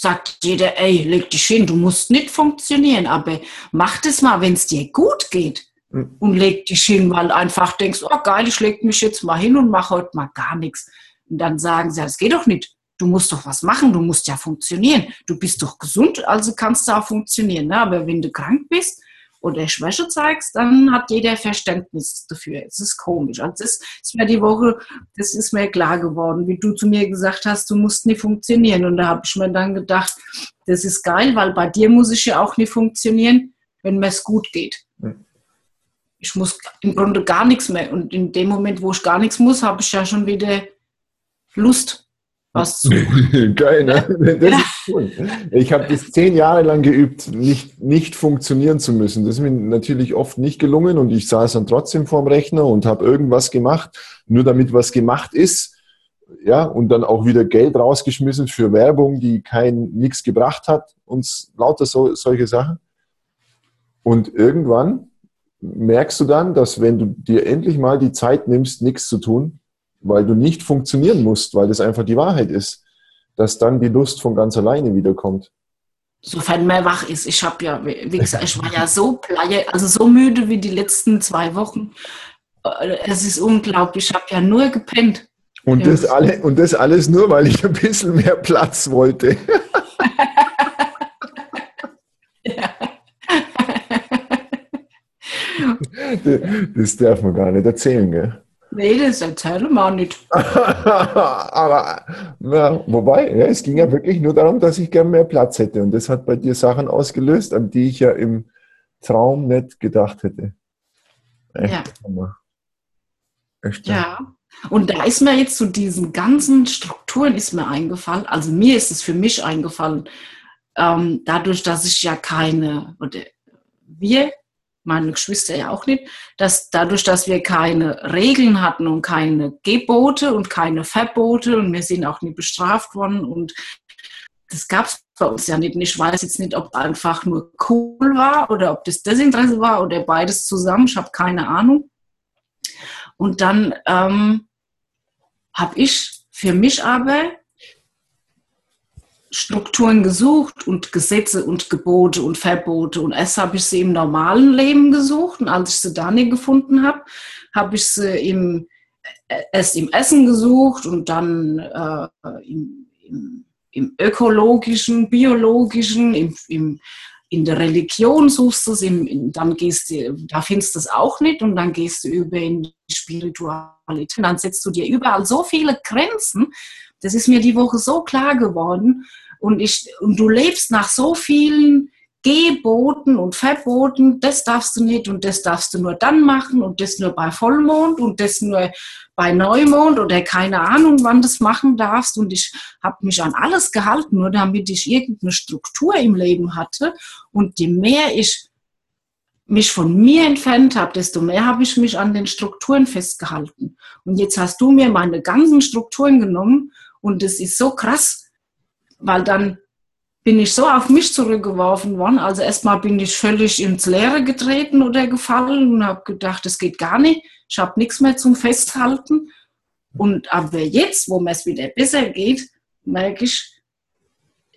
sagt jeder, ey, leg dich hin, du musst nicht funktionieren, aber mach das mal, wenn es dir gut geht mhm. und leg dich hin, weil einfach denkst, oh geil, ich leg mich jetzt mal hin und mache heute mal gar nichts. Und dann sagen sie, das geht doch nicht. Du musst doch was machen, du musst ja funktionieren. Du bist doch gesund, also kannst du auch funktionieren. Ne? Aber wenn du krank bist, oder Schwäche zeigst, dann hat jeder Verständnis dafür. Es ist komisch. Also das ist mir die Woche, das ist mir klar geworden, wie du zu mir gesagt hast, du musst nie funktionieren. Und da habe ich mir dann gedacht, das ist geil, weil bei dir muss ich ja auch nie funktionieren, wenn mir es gut geht. Ich muss im Grunde gar nichts mehr. Und in dem Moment, wo ich gar nichts muss, habe ich ja schon wieder Lust was zu. Geil, ne? Das ja. ist cool. Ich habe das zehn Jahre lang geübt, nicht, nicht funktionieren zu müssen. Das ist mir natürlich oft nicht gelungen und ich saß dann trotzdem vorm Rechner und habe irgendwas gemacht, nur damit was gemacht ist. Ja, und dann auch wieder Geld rausgeschmissen für Werbung, die kein nichts gebracht hat, uns lauter so, solche Sachen. Und irgendwann merkst du dann, dass wenn du dir endlich mal die Zeit nimmst, nichts zu tun, weil du nicht funktionieren musst, weil das einfach die Wahrheit ist, dass dann die Lust von ganz alleine wiederkommt. Sofern man wach ist. Ich habe ja, wie gesagt, ich war ja so pleie, also so müde wie die letzten zwei Wochen. Äh, es ist unglaublich. Ich habe ja nur gepennt. Und das, alle, und das alles nur, weil ich ein bisschen mehr Platz wollte. das darf man gar nicht erzählen, gell? Nee, das erzähle wir nicht. Aber ja, wobei, ja, es ging ja wirklich nur darum, dass ich gern mehr Platz hätte. Und das hat bei dir Sachen ausgelöst, an die ich ja im Traum nicht gedacht hätte. Echt ja. Echt ja. Und da ist mir jetzt zu diesen ganzen Strukturen ist mir eingefallen, also mir ist es für mich eingefallen, ähm, dadurch, dass ich ja keine, oder wir meine Geschwister ja auch nicht, dass dadurch, dass wir keine Regeln hatten und keine Gebote und keine Verbote und wir sind auch nie bestraft worden und das gab es bei uns ja nicht. Und ich weiß jetzt nicht, ob einfach nur cool war oder ob das Desinteresse war oder beides zusammen. Ich habe keine Ahnung. Und dann ähm, habe ich für mich aber Strukturen gesucht und Gesetze und Gebote und Verbote. Und erst habe ich sie im normalen Leben gesucht und als ich sie da nicht gefunden habe, habe ich sie im, äh, erst im Essen gesucht und dann äh, im, im, im, ökologischen, biologischen, im, im, in der Religion suchst du es, dann gehst du, da findest du es auch nicht und dann gehst du über in die Spiritualität. Und dann setzt du dir überall so viele Grenzen, das ist mir die Woche so klar geworden. Und, ich, und du lebst nach so vielen Geboten und Verboten, das darfst du nicht und das darfst du nur dann machen und das nur bei Vollmond und das nur bei Neumond oder keine Ahnung, wann das machen darfst. Und ich habe mich an alles gehalten, nur damit ich irgendeine Struktur im Leben hatte. Und je mehr ich mich von mir entfernt habe, desto mehr habe ich mich an den Strukturen festgehalten. Und jetzt hast du mir meine ganzen Strukturen genommen und das ist so krass, weil dann bin ich so auf mich zurückgeworfen worden. Also erstmal bin ich völlig ins Leere getreten oder gefallen und habe gedacht, das geht gar nicht. Ich habe nichts mehr zum Festhalten. Und aber jetzt, wo mir es wieder besser geht, merke ich,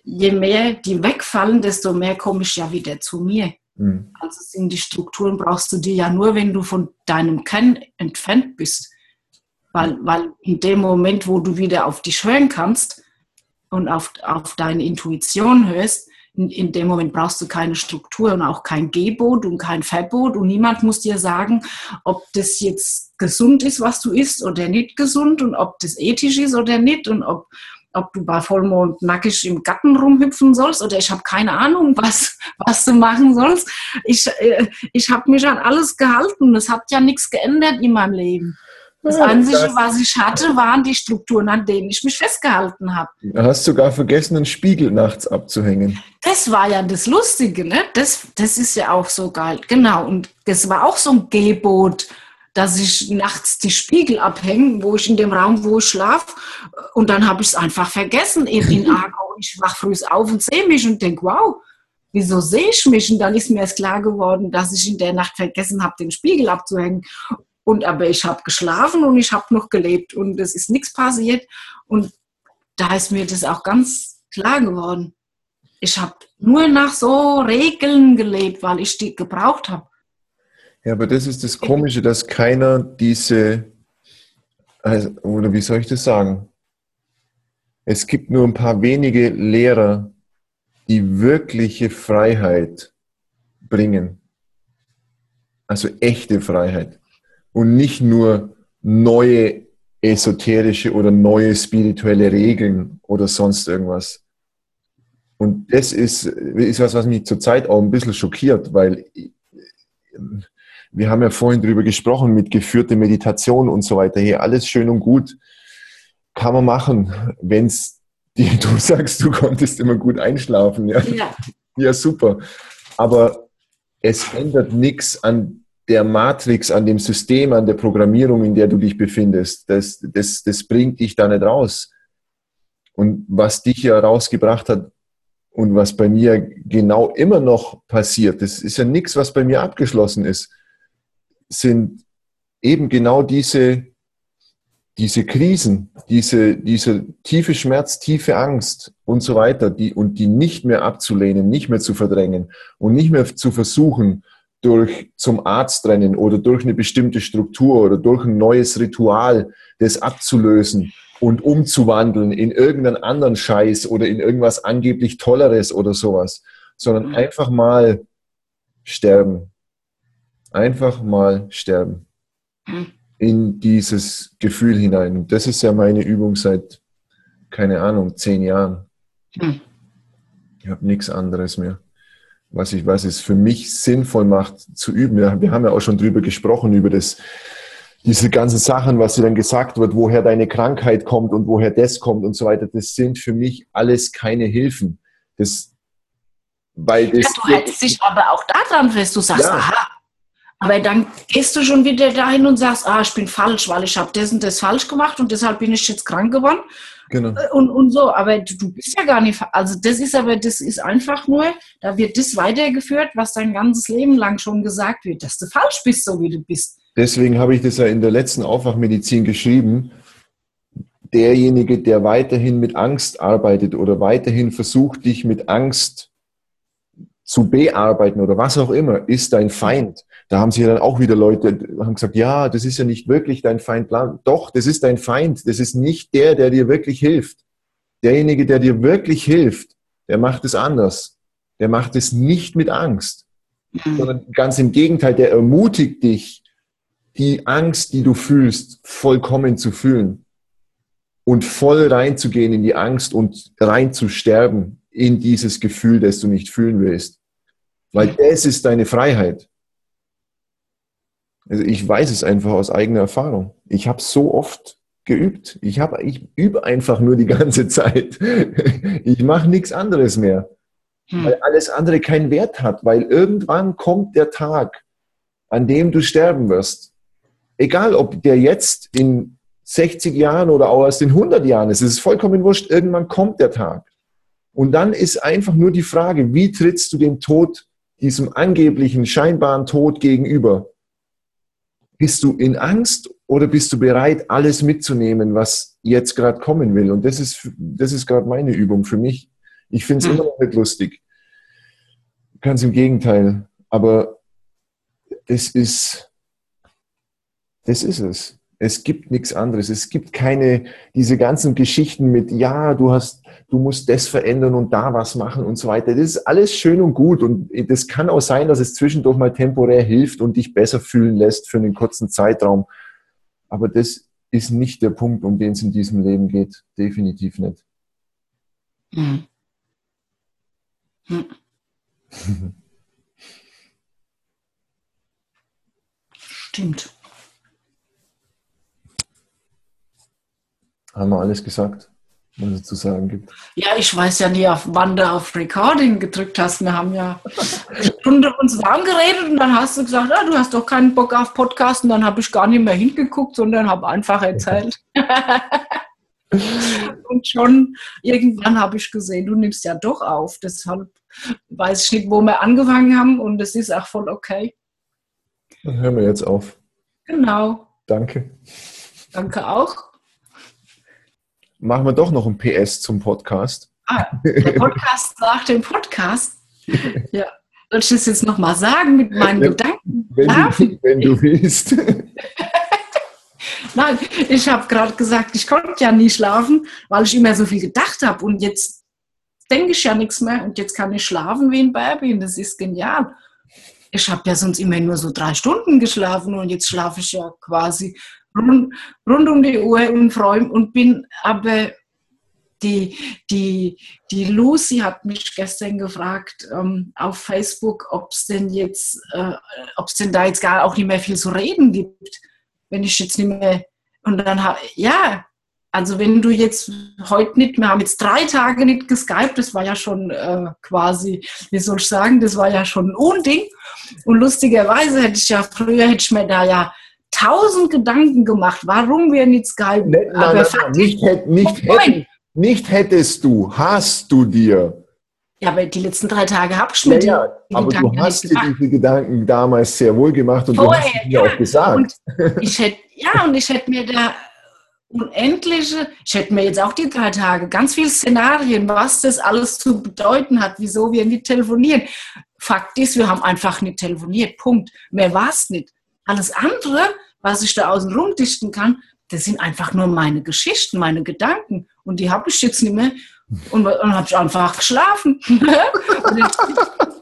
je mehr die wegfallen, desto mehr komme ich ja wieder zu mir. Mhm. Also sind die Strukturen brauchst du dir ja nur, wenn du von deinem Kern entfernt bist. Weil, weil in dem Moment, wo du wieder auf dich hören kannst und auf, auf deine Intuition hörst, in, in dem Moment brauchst du keine Struktur und auch kein Gebot und kein Verbot und niemand muss dir sagen, ob das jetzt gesund ist, was du isst oder nicht gesund und ob das ethisch ist oder nicht und ob ob du bei Vollmond nackig im Garten rumhüpfen sollst oder ich habe keine Ahnung, was, was du machen sollst. Ich, äh, ich habe mich an alles gehalten. Es hat ja nichts geändert in meinem Leben. Das Einzige, was ich hatte, waren die Strukturen, an denen ich mich festgehalten habe. Du hast sogar vergessen, einen Spiegel nachts abzuhängen. Das war ja das Lustige, ne? Das, das ist ja auch so geil. Genau. Und das war auch so ein Gebot, dass ich nachts die Spiegel abhänge, wo ich in dem Raum, wo ich schlafe. Und dann habe ich es einfach vergessen in, in Aargau. Ich wach früh auf und sehe mich und denke, wow, wieso sehe ich mich? Und dann ist mir erst klar geworden, dass ich in der Nacht vergessen habe, den Spiegel abzuhängen. Und aber ich habe geschlafen und ich habe noch gelebt und es ist nichts passiert. Und da ist mir das auch ganz klar geworden. Ich habe nur nach so Regeln gelebt, weil ich die gebraucht habe. Ja, aber das ist das Komische, dass keiner diese, also, oder wie soll ich das sagen? Es gibt nur ein paar wenige Lehrer, die wirkliche Freiheit bringen. Also echte Freiheit und nicht nur neue esoterische oder neue spirituelle Regeln oder sonst irgendwas. Und das ist, ist was, was mich zurzeit auch ein bisschen schockiert, weil wir haben ja vorhin darüber gesprochen mit geführter Meditation und so weiter. Hier alles schön und gut kann man machen, wenn es du sagst, du konntest immer gut einschlafen. Ja, ja. ja super. Aber es ändert nichts an der Matrix, an dem System, an der Programmierung, in der du dich befindest, das, das, das bringt dich da nicht raus. Und was dich ja rausgebracht hat und was bei mir genau immer noch passiert, das ist ja nichts, was bei mir abgeschlossen ist, sind eben genau diese, diese Krisen, diese, diese tiefe Schmerz, tiefe Angst und so weiter, die, und die nicht mehr abzulehnen, nicht mehr zu verdrängen und nicht mehr zu versuchen, durch zum Arzt rennen oder durch eine bestimmte Struktur oder durch ein neues Ritual das abzulösen und umzuwandeln in irgendeinen anderen Scheiß oder in irgendwas angeblich Tolleres oder sowas, sondern mhm. einfach mal sterben. Einfach mal sterben. Mhm. In dieses Gefühl hinein. das ist ja meine Übung seit, keine Ahnung, zehn Jahren. Mhm. Ich habe nichts anderes mehr was ich, was es für mich sinnvoll macht zu üben. Ja, wir haben ja auch schon drüber gesprochen, über das, diese ganzen Sachen, was dir dann gesagt wird, woher deine Krankheit kommt und woher das kommt und so weiter. Das sind für mich alles keine Hilfen. Das, weil das, ja, du hältst dich aber auch daran fest. Du sagst, ja. aha, aber dann gehst du schon wieder dahin und sagst, ah, ich bin falsch, weil ich habe das und das falsch gemacht und deshalb bin ich jetzt krank geworden. Genau. Äh, und, und so, aber du bist ja gar nicht, also das ist aber, das ist einfach nur, da wird das weitergeführt, was dein ganzes Leben lang schon gesagt wird, dass du falsch bist, so wie du bist. Deswegen habe ich das ja in der letzten Aufwachmedizin geschrieben. Derjenige, der weiterhin mit Angst arbeitet oder weiterhin versucht, dich mit Angst zu bearbeiten oder was auch immer, ist dein Feind. Da haben sich dann auch wieder Leute haben gesagt, ja, das ist ja nicht wirklich dein Feind. Doch, das ist dein Feind. Das ist nicht der, der dir wirklich hilft. Derjenige, der dir wirklich hilft, der macht es anders. Der macht es nicht mit Angst, mhm. sondern ganz im Gegenteil, der ermutigt dich, die Angst, die du fühlst, vollkommen zu fühlen und voll reinzugehen in die Angst und rein zu sterben in dieses Gefühl, das du nicht fühlen willst. Weil mhm. das ist deine Freiheit. Also ich weiß es einfach aus eigener Erfahrung. Ich habe so oft geübt. Ich, hab, ich übe einfach nur die ganze Zeit. Ich mache nichts anderes mehr, hm. weil alles andere keinen Wert hat, weil irgendwann kommt der Tag, an dem du sterben wirst. Egal, ob der jetzt in 60 Jahren oder auch erst in 100 Jahren ist, es ist vollkommen wurscht, irgendwann kommt der Tag. Und dann ist einfach nur die Frage, wie trittst du dem Tod, diesem angeblichen, scheinbaren Tod gegenüber? Bist du in Angst oder bist du bereit, alles mitzunehmen, was jetzt gerade kommen will? Und das ist, das ist gerade meine Übung für mich. Ich finde es hm. immer noch nicht lustig. Ganz im Gegenteil. Aber das ist, das ist es. Es gibt nichts anderes. Es gibt keine, diese ganzen Geschichten mit, ja, du hast du musst das verändern und da was machen und so weiter. Das ist alles schön und gut und das kann auch sein, dass es zwischendurch mal temporär hilft und dich besser fühlen lässt für einen kurzen Zeitraum. Aber das ist nicht der Punkt, um den es in diesem Leben geht. Definitiv nicht. Hm. Hm. Stimmt. Haben wir alles gesagt, was es zu sagen gibt? Ja, ich weiß ja nie, auf wann du auf Recording gedrückt hast. Wir haben ja eine Stunde uns warm geredet und dann hast du gesagt, ah, du hast doch keinen Bock auf Podcast und dann habe ich gar nicht mehr hingeguckt, sondern habe einfach erzählt. und schon irgendwann habe ich gesehen, du nimmst ja doch auf. Deshalb weiß ich nicht, wo wir angefangen haben und es ist auch voll okay. Dann hören wir jetzt auf. Genau. Danke. Danke auch. Machen wir doch noch ein PS zum Podcast. Ah, der Podcast nach dem Podcast. Ja. Soll ich das jetzt nochmal sagen mit meinen wenn, Gedanken? Wenn du, wenn du willst. Nein, ich habe gerade gesagt, ich konnte ja nie schlafen, weil ich immer so viel gedacht habe. Und jetzt denke ich ja nichts mehr. Und jetzt kann ich schlafen wie ein Baby. Und das ist genial. Ich habe ja sonst immer nur so drei Stunden geschlafen und jetzt schlafe ich ja quasi rund, rund um die Uhr und freue und bin aber die, die, die Lucy hat mich gestern gefragt ähm, auf Facebook, ob es denn jetzt, äh, ob es denn da jetzt gar auch nicht mehr viel zu reden gibt, wenn ich jetzt nicht mehr und dann ja, also wenn du jetzt heute nicht, wir haben jetzt drei Tage nicht geskypt, das war ja schon äh, quasi, wie soll ich sagen, das war ja schon ein Unding. Und lustigerweise hätte ich ja früher, hätte ich mir da ja tausend Gedanken gemacht, warum wir nicht skypen. Nein, nein, Aber nein, Fakt nicht, hätt, nicht, Oh, hätt, nicht hättest du, hast du dir. Ja, aber die letzten drei Tage habe ich Ja, mir ja, die aber Gedanken du hast dir gemacht. diese Gedanken damals sehr wohl gemacht und du hast Vorher, es mir auch gesagt. Und ich hätte, ja, und ich hätte mir da unendliche, ich hätte mir jetzt auch die drei Tage ganz viele Szenarien, was das alles zu bedeuten hat, wieso wir nicht telefonieren. Fakt ist, wir haben einfach nicht telefoniert. Punkt. Mehr war es nicht. Alles andere, was ich da außen rumdichten kann, das sind einfach nur meine Geschichten, meine Gedanken. Und die habe ich jetzt nicht mehr. Und dann habe ich einfach geschlafen.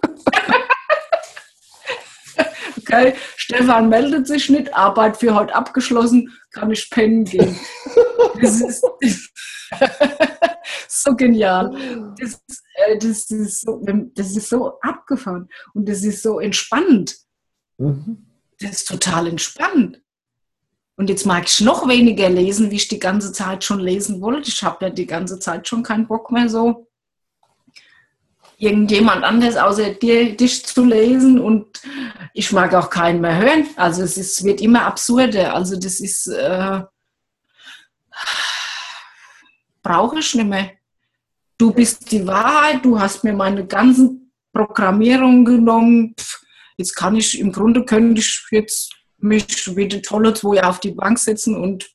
Okay, Stefan meldet sich nicht, Arbeit für heute abgeschlossen, kann ich pennen gehen. Das ist so genial. Das, äh, das, ist so, das ist so abgefahren und das ist so entspannend. Mhm. Das ist total entspannend. Und jetzt mag ich noch weniger lesen, wie ich die ganze Zeit schon lesen wollte. Ich habe ja die ganze Zeit schon keinen Bock mehr so irgendjemand anders außer dir, dich zu lesen und ich mag auch keinen mehr hören. Also es ist, wird immer absurder. Also das ist, äh, brauche ich nicht mehr. Du bist die Wahrheit, du hast mir meine ganzen Programmierungen genommen. Pff, jetzt kann ich, im Grunde könnte ich jetzt mich wie die tolle zwei auf die Bank setzen und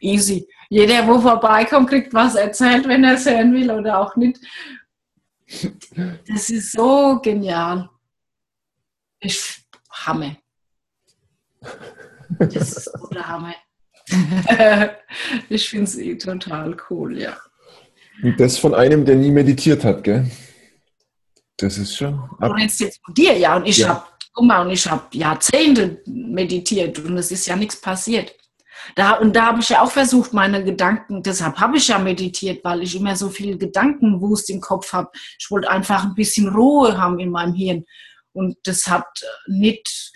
easy. Jeder, wo vorbeikommt, kriegt was erzählt, wenn er es hören will oder auch nicht. Das ist so genial. Ich Hammer. Das ist so der Hammer. ich finde es eh total cool, ja. Und das von einem, der nie meditiert hat, gell? Das ist schon. Ab Und jetzt jetzt von dir, ja. Und ich Ja. habe, guck mal, und ich habe Jahrzehnte meditiert und es ist ja nichts passiert. Da, und da habe ich ja auch versucht, meine Gedanken, deshalb habe ich ja meditiert, weil ich immer so viel Gedankenwust im Kopf habe. Ich wollte einfach ein bisschen Ruhe haben in meinem Hirn. Und das hat nicht,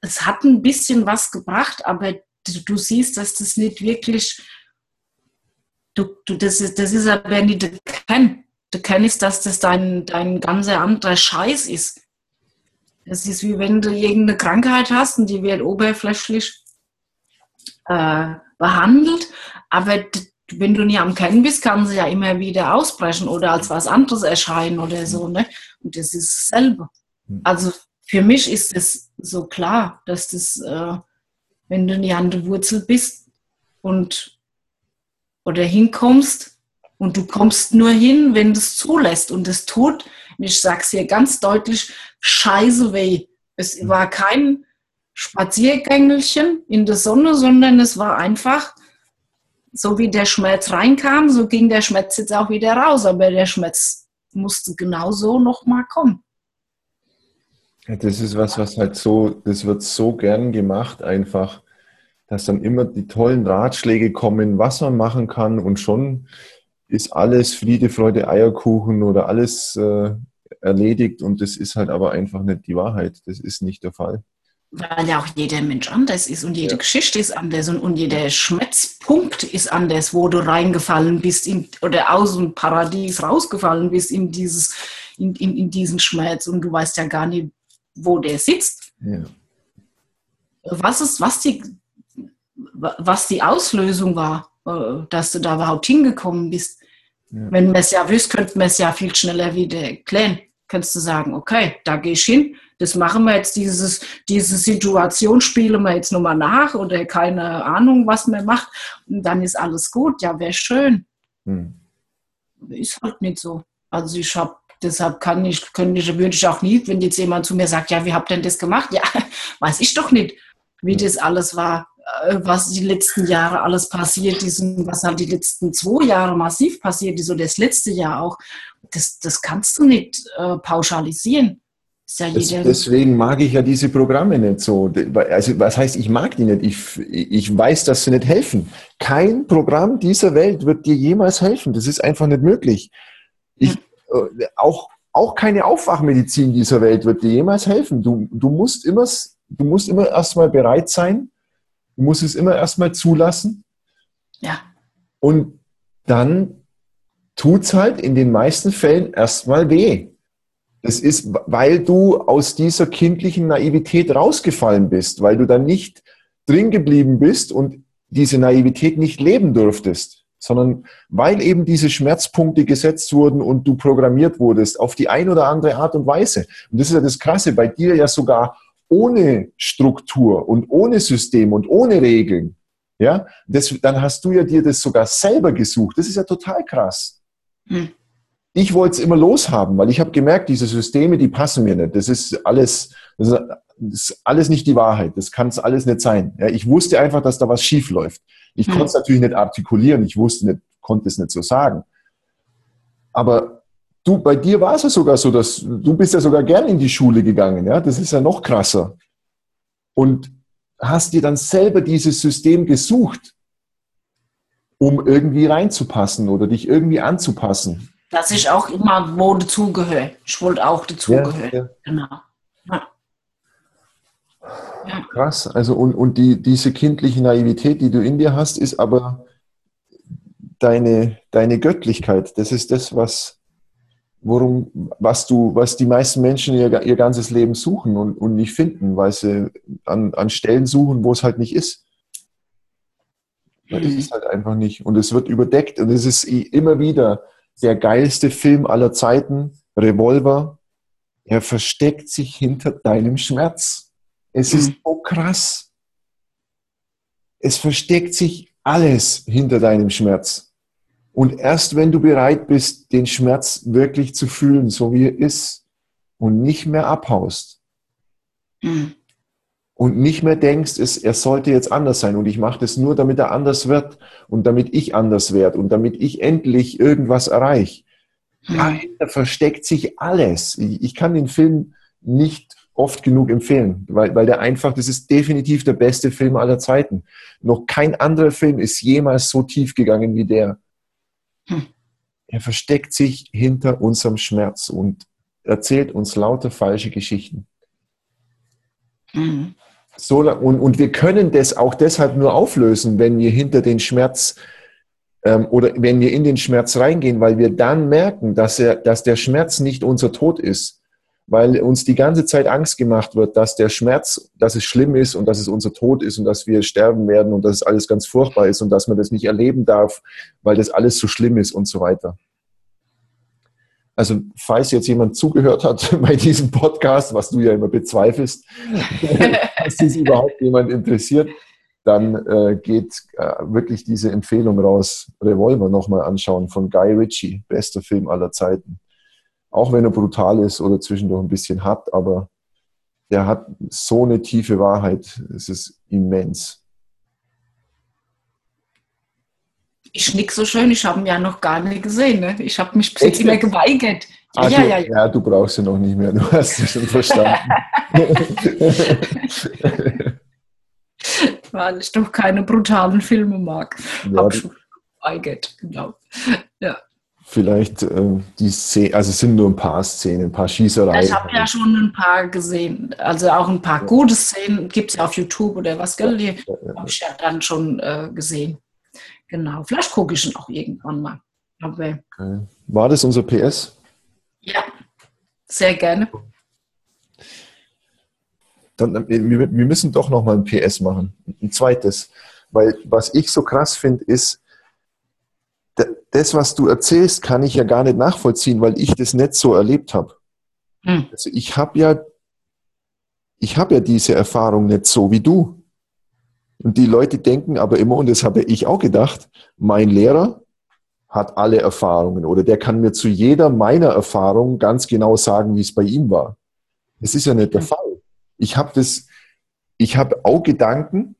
es hat ein bisschen was gebracht, aber du, du siehst, dass das nicht wirklich, du, du, das, ist, das ist aber nicht der Kern. Der Kern ist, dass das dein, dein ganzer anderer Scheiß ist. Das ist wie wenn du irgendeine Krankheit hast und die wird oberflächlich äh, behandelt, aber wenn du nie am Kennen bist, kann sie ja immer wieder ausbrechen oder als was anderes erscheinen oder so. Ne? Und das ist dasselbe. Also für mich ist es so klar, dass das, äh, wenn du nie an der Wurzel bist und oder hinkommst und du kommst nur hin, wenn du es zulässt und es tut, und ich sage es hier ganz deutlich, scheiße weh. Es war kein Spaziergängelchen in der Sonne, sondern es war einfach, so wie der Schmerz reinkam, so ging der Schmerz jetzt auch wieder raus, aber der Schmerz musste genauso nochmal kommen. Ja, Das ist was, was halt so, das wird so gern gemacht, einfach, dass dann immer die tollen Ratschläge kommen, was man machen kann und schon ist alles Friede, Freude, Eierkuchen oder alles äh, erledigt und das ist halt aber einfach nicht die Wahrheit. Das ist nicht der Fall. Weil ja auch jeder Mensch anders ist und jede ja. Geschichte ist anders und, und jeder Schmerzpunkt ist anders, wo du reingefallen bist in, oder aus dem Paradies rausgefallen bist in, dieses, in, in, in diesen Schmerz und du weißt ja gar nicht, wo der sitzt. Ja. Was ist, was die, was die Auslösung war, dass du da überhaupt hingekommen bist. Ja. Wenn man es ja wüsste, könnte man es ja viel schneller wieder klären. Könntest du sagen, okay, da gehe ich hin, das machen wir jetzt, dieses, diese Situation spielen wir jetzt nochmal nach oder keine Ahnung, was man macht und dann ist alles gut. Ja, wäre schön. Hm. Ist halt nicht so. Also ich habe, deshalb kann ich, könnte ich, würde ich auch nie, wenn jetzt jemand zu mir sagt, ja, wie habt ihr denn das gemacht? Ja, weiß ich doch nicht, wie hm. das alles war. Äh, was die letzten Jahre alles passiert ist und was halt die letzten zwei Jahre massiv passiert ist oder das letzte Jahr auch, das, das kannst du nicht äh, pauschalisieren. Ja deswegen mag ich ja diese Programme nicht so. Also was heißt, ich mag die nicht? Ich, ich weiß, dass sie nicht helfen. Kein Programm dieser Welt wird dir jemals helfen. Das ist einfach nicht möglich. Ich, äh, auch, auch keine Aufwachmedizin dieser Welt wird dir jemals helfen. Du, du musst immer, du musst immer erstmal bereit sein, Du musst es immer erstmal zulassen. Ja. Und dann tut es halt in den meisten Fällen erstmal weh. Das ist, weil du aus dieser kindlichen Naivität rausgefallen bist, weil du dann nicht drin geblieben bist und diese Naivität nicht leben durftest, sondern weil eben diese Schmerzpunkte gesetzt wurden und du programmiert wurdest auf die ein oder andere Art und Weise. Und das ist ja das Krasse, bei dir ja sogar ohne Struktur und ohne System und ohne Regeln, ja, das, dann hast du ja dir das sogar selber gesucht. Das ist ja total krass. Hm. Ich wollte es immer loshaben, weil ich habe gemerkt, diese Systeme, die passen mir nicht. Das ist alles, das ist, das ist alles nicht die Wahrheit. Das kann es alles nicht sein. Ja, ich wusste einfach, dass da was schief läuft. Ich hm. konnte es natürlich nicht artikulieren. Ich wusste nicht, konnte es nicht so sagen. Aber Du, bei dir war es ja sogar so, dass du bist ja sogar gern in die Schule gegangen, ja. Das ist ja noch krasser. Und hast dir dann selber dieses System gesucht, um irgendwie reinzupassen oder dich irgendwie anzupassen. Dass ich auch immer wo dazugehöre. Ich wollte auch dazugehören. Ja, ja. Genau. Ja. Ja. Krass. Also und, und die, diese kindliche Naivität, die du in dir hast, ist aber deine, deine Göttlichkeit. Das ist das, was, worum, was du, was die meisten Menschen ihr, ihr ganzes Leben suchen und, und nicht finden, weil sie an, an Stellen suchen, wo es halt nicht ist. Da ist es halt einfach nicht. Und es wird überdeckt und es ist immer wieder der geilste Film aller Zeiten, Revolver. Er versteckt sich hinter deinem Schmerz. Es ist mhm. so krass. Es versteckt sich alles hinter deinem Schmerz. Und erst wenn du bereit bist, den Schmerz wirklich zu fühlen, so wie er ist, und nicht mehr abhaust mhm. und nicht mehr denkst, es, er sollte jetzt anders sein und ich mache das nur, damit er anders wird und damit ich anders werde und damit ich endlich irgendwas erreiche. Mhm. Dahinter versteckt sich alles. Ich, ich kann den Film nicht oft genug empfehlen, weil, weil der einfach, das ist definitiv der beste Film aller Zeiten. Noch kein anderer Film ist jemals so tief gegangen wie der. Hm. Er versteckt sich hinter unserem Schmerz und erzählt uns lauter falsche Geschichten. Mhm. So, und, und wir können das auch deshalb nur auflösen, wenn wir hinter den Schmerz ähm, oder wenn wir in den Schmerz reingehen, weil wir dann merken, dass, er, dass der Schmerz nicht unser Tod ist, weil uns die ganze Zeit Angst gemacht wird, dass der Schmerz, dass es schlimm ist und dass es unser Tod ist und dass wir sterben werden und dass es alles ganz furchtbar ist und dass man das nicht erleben darf, weil das alles so schlimm ist und so weiter. Also falls jetzt jemand zugehört hat bei diesem Podcast, was du ja immer bezweifelst, dass dies überhaupt jemand interessiert, dann äh, geht äh, wirklich diese Empfehlung raus, Revolver nochmal anschauen von Guy Ritchie, bester Film aller Zeiten. Auch wenn er brutal ist oder zwischendurch ein bisschen hart, aber der hat so eine tiefe Wahrheit. Es ist immens. Ich schnick so schön, ich habe ihn ja noch gar nicht gesehen. Ne? Ich habe mich bis jetzt immer geweigert. Ach, ja, du, ja, ja. ja, du brauchst ihn noch nicht mehr, du hast es schon verstanden. Weil ich doch keine brutalen Filme mag. Ja, vorbeigeht. Genau. Ja. Vielleicht äh, die Szene, also es sind nur ein paar Szenen, ein paar Schießereien. Ich habe ja schon ein paar gesehen. Also auch ein paar ja. gute Szenen gibt es ja auf YouTube oder was, gell? Die ja, ja, habe ich ja dann schon äh, gesehen. Genau. Vielleicht gucke ich ihn auch irgendwann mal. Okay. War das unser PS? Ja, sehr gerne. Dann, äh, wir, wir müssen doch noch mal ein PS machen. Ein zweites. Weil was ich so krass finde, ist, das, was du erzählst, kann ich ja gar nicht nachvollziehen, weil ich das nicht so erlebt habe. Hm. Also ich habe ja, ich habe ja diese Erfahrung nicht so wie du. Und die Leute denken aber immer, und das habe ich auch gedacht, mein Lehrer hat alle Erfahrungen oder der kann mir zu jeder meiner Erfahrungen ganz genau sagen, wie es bei ihm war. Das ist ja nicht der hm. Fall. Ich habe das, ich habe auch Gedanken,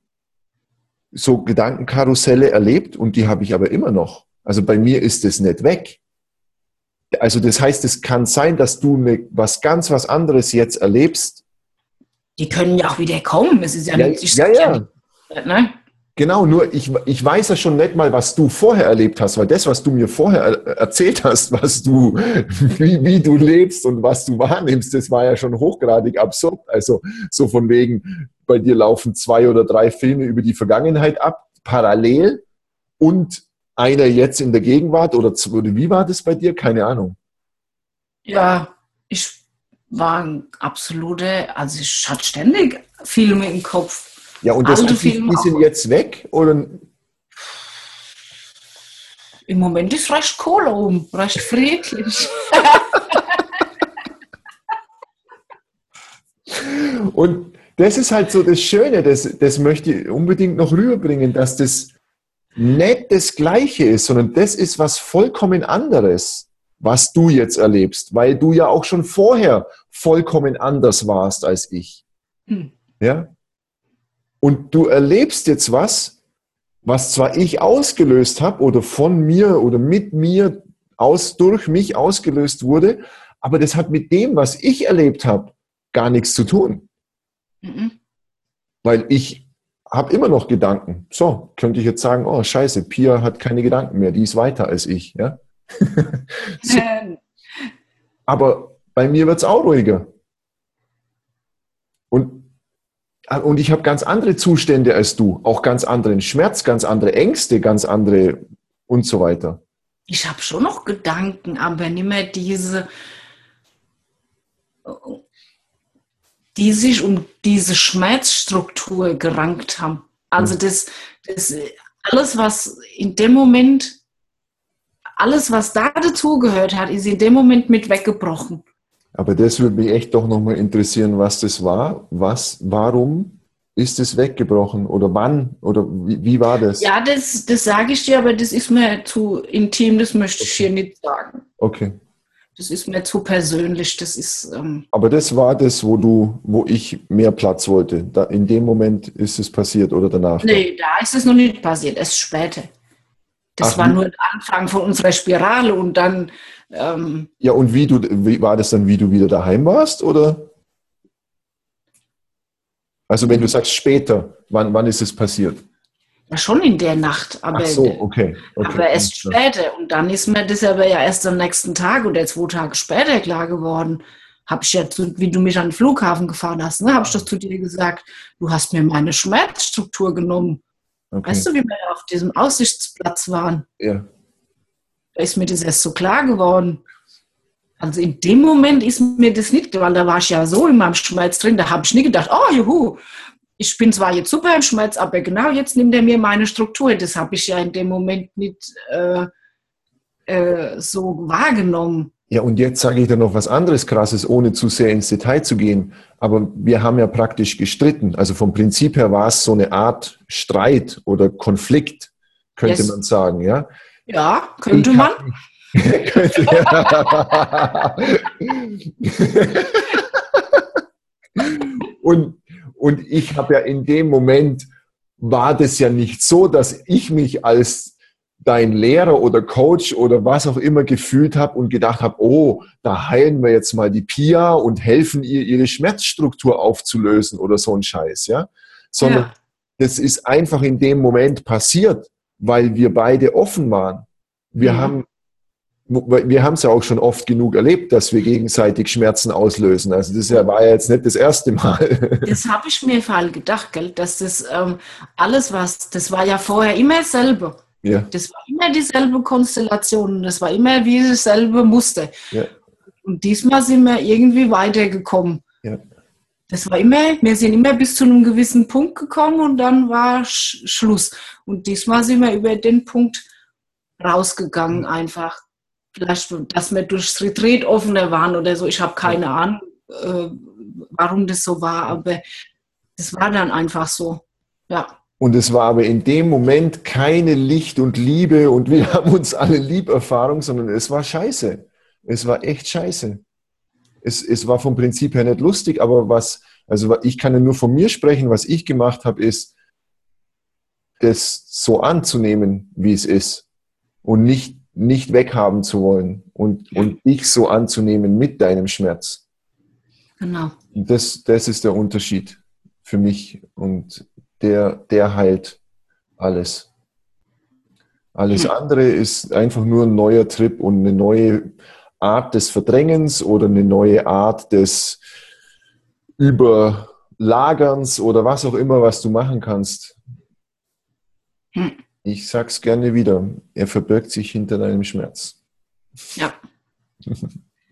so Gedankenkarusselle erlebt und die habe ich aber immer noch. Also bei mir ist es nicht weg. Also das heißt, es kann sein, dass du ne, was ganz was anderes jetzt erlebst. Die können ja auch wieder kommen. Es ist ja, ja nicht. Ja, ja. Ne? Genau, nur ich, ich weiß ja schon nicht mal, was du vorher erlebt hast, weil das, was du mir vorher erzählt hast, was du, wie, wie du lebst und was du wahrnimmst, das war ja schon hochgradig absurd. Also so von wegen, bei dir laufen zwei oder drei Filme über die Vergangenheit ab, parallel und einer jetzt in der Gegenwart oder, wie war das bei dir? Keine Ahnung. Ja, ich war ein absolute, also ich hatte ständig Filme im Kopf. Ja, und das die, die sind jetzt weg oder? Im Moment ist recht Kohle um, recht friedlich. und das ist halt so das Schöne, das, das möchte ich unbedingt noch rüberbringen, dass das nicht das Gleiche ist, sondern das ist was vollkommen anderes, was du jetzt erlebst, weil du ja auch schon vorher vollkommen anders warst als ich. Hm. Ja? Und du erlebst jetzt was, was zwar ich ausgelöst habe oder von mir oder mit mir aus, durch mich ausgelöst wurde, aber das hat mit dem, was ich erlebt habe, gar nichts zu tun. Mhm. Weil ich habe immer noch Gedanken. So, könnte ich jetzt sagen, oh scheiße, Pia hat keine Gedanken mehr, die ist weiter als ich. Ja? so. Aber bei mir wird es auch ruhiger. Und, und ich habe ganz andere Zustände als du, auch ganz anderen Schmerz, ganz andere Ängste, ganz andere und so weiter. Ich habe schon noch Gedanken, aber nicht mehr diese die sich um diese Schmerzstruktur gerankt haben. Also mhm. das, das alles, was in dem Moment, alles, was da dazugehört hat, ist in dem Moment mit weggebrochen. Aber das würde mich echt doch nochmal interessieren, was das war. Was, warum ist es weggebrochen oder wann oder wie, wie war das? Ja, das, das sage ich dir, aber das ist mir zu intim, das möchte ich hier nicht sagen. Okay das ist mir zu persönlich. Das ist. Ähm Aber das war das, wo du, wo ich mehr Platz wollte. Da, in dem Moment ist es passiert oder danach? Nee, da ist es noch nicht passiert, erst später. Das Ach, war nur der Anfang von unserer Spirale und dann. Ähm ja, und wie du, wie war das dann, wie du wieder daheim warst, oder? Also wenn du sagst später, wann, wann ist es passiert? Ja, schon in der Nacht, aber, Ach so, okay, okay. aber erst später. Und dann ist mir das aber ja erst am nächsten Tag oder zwei Tage später klar geworden. Habe ich ja, zu, wie du mich an den Flughafen gefahren hast, ne, habe ich das zu dir gesagt. Du hast mir meine Schmerzstruktur genommen. Okay. Weißt du, wie wir auf diesem Aussichtsplatz waren? Ja. Da ist mir das erst so klar geworden. Also in dem Moment ist mir das nicht, weil da war ich ja so in meinem Schmerz drin, da habe ich nie gedacht, oh juhu, ich bin zwar jetzt super im Schmerz, aber genau jetzt nimmt er mir meine Struktur. Das habe ich ja in dem Moment nicht äh, äh, so wahrgenommen. Ja, und jetzt sage ich dir noch was anderes Krasses, ohne zu sehr ins Detail zu gehen. Aber wir haben ja praktisch gestritten. Also vom Prinzip her war es so eine Art Streit oder Konflikt, könnte yes. man sagen, ja? Ja, könnte ich man. und und ich habe ja in dem Moment, war das ja nicht so, dass ich mich als dein Lehrer oder Coach oder was auch immer gefühlt habe und gedacht habe, oh, da heilen wir jetzt mal die Pia und helfen ihr, ihre Schmerzstruktur aufzulösen oder so ein Scheiß, ja. Sondern ja. das ist einfach in dem Moment passiert. weil wir beide offen waren. Wir Mhm. haben wir haben es ja auch schon oft genug erlebt, dass wir gegenseitig Schmerzen auslösen. Also das war ja jetzt nicht das erste Mal. Das habe ich mir vor allem gedacht, gell, dass das ähm, alles was, das war ja vorher immer dasselbe. ja, Das war immer dieselbe Konstellation, das war immer wie dasselbe Muster. ja, Und diesmal sind wir irgendwie weitergekommen. ja. Das war immer, wir sind immer bis zu einem gewissen Punkt gekommen und dann war Sch Schluss. Und diesmal sind wir über den Punkt rausgegangen einfach. Vielleicht, dass wir durchs Retreat offener waren oder so. Ich habe keine Ahnung, äh, warum das so war, aber das war dann einfach so. Ja. Und es war aber in dem Moment keine Licht und Liebe und wir haben uns alle lieb Erfahrung, sondern es war scheiße. Es war echt scheiße. Es, es war vom Prinzip her nicht lustig, aber was, also ich kann ja nur von mir sprechen, was ich gemacht habe, ist, das so anzunehmen, wie es ist und nicht, nicht weghaben zu wollen und, und dich so anzunehmen mit deinem Schmerz. Genau. Das, das ist der Unterschied für mich und der, der heilt alles. Alles Hm. andere ist einfach nur ein neuer Trip und eine neue Art des Verdrängens oder eine neue Art des Überlagerns oder was auch immer, was du machen kannst. Hm. Ich sag's gerne wieder, er verbirgt sich hinter deinem Schmerz. Ja.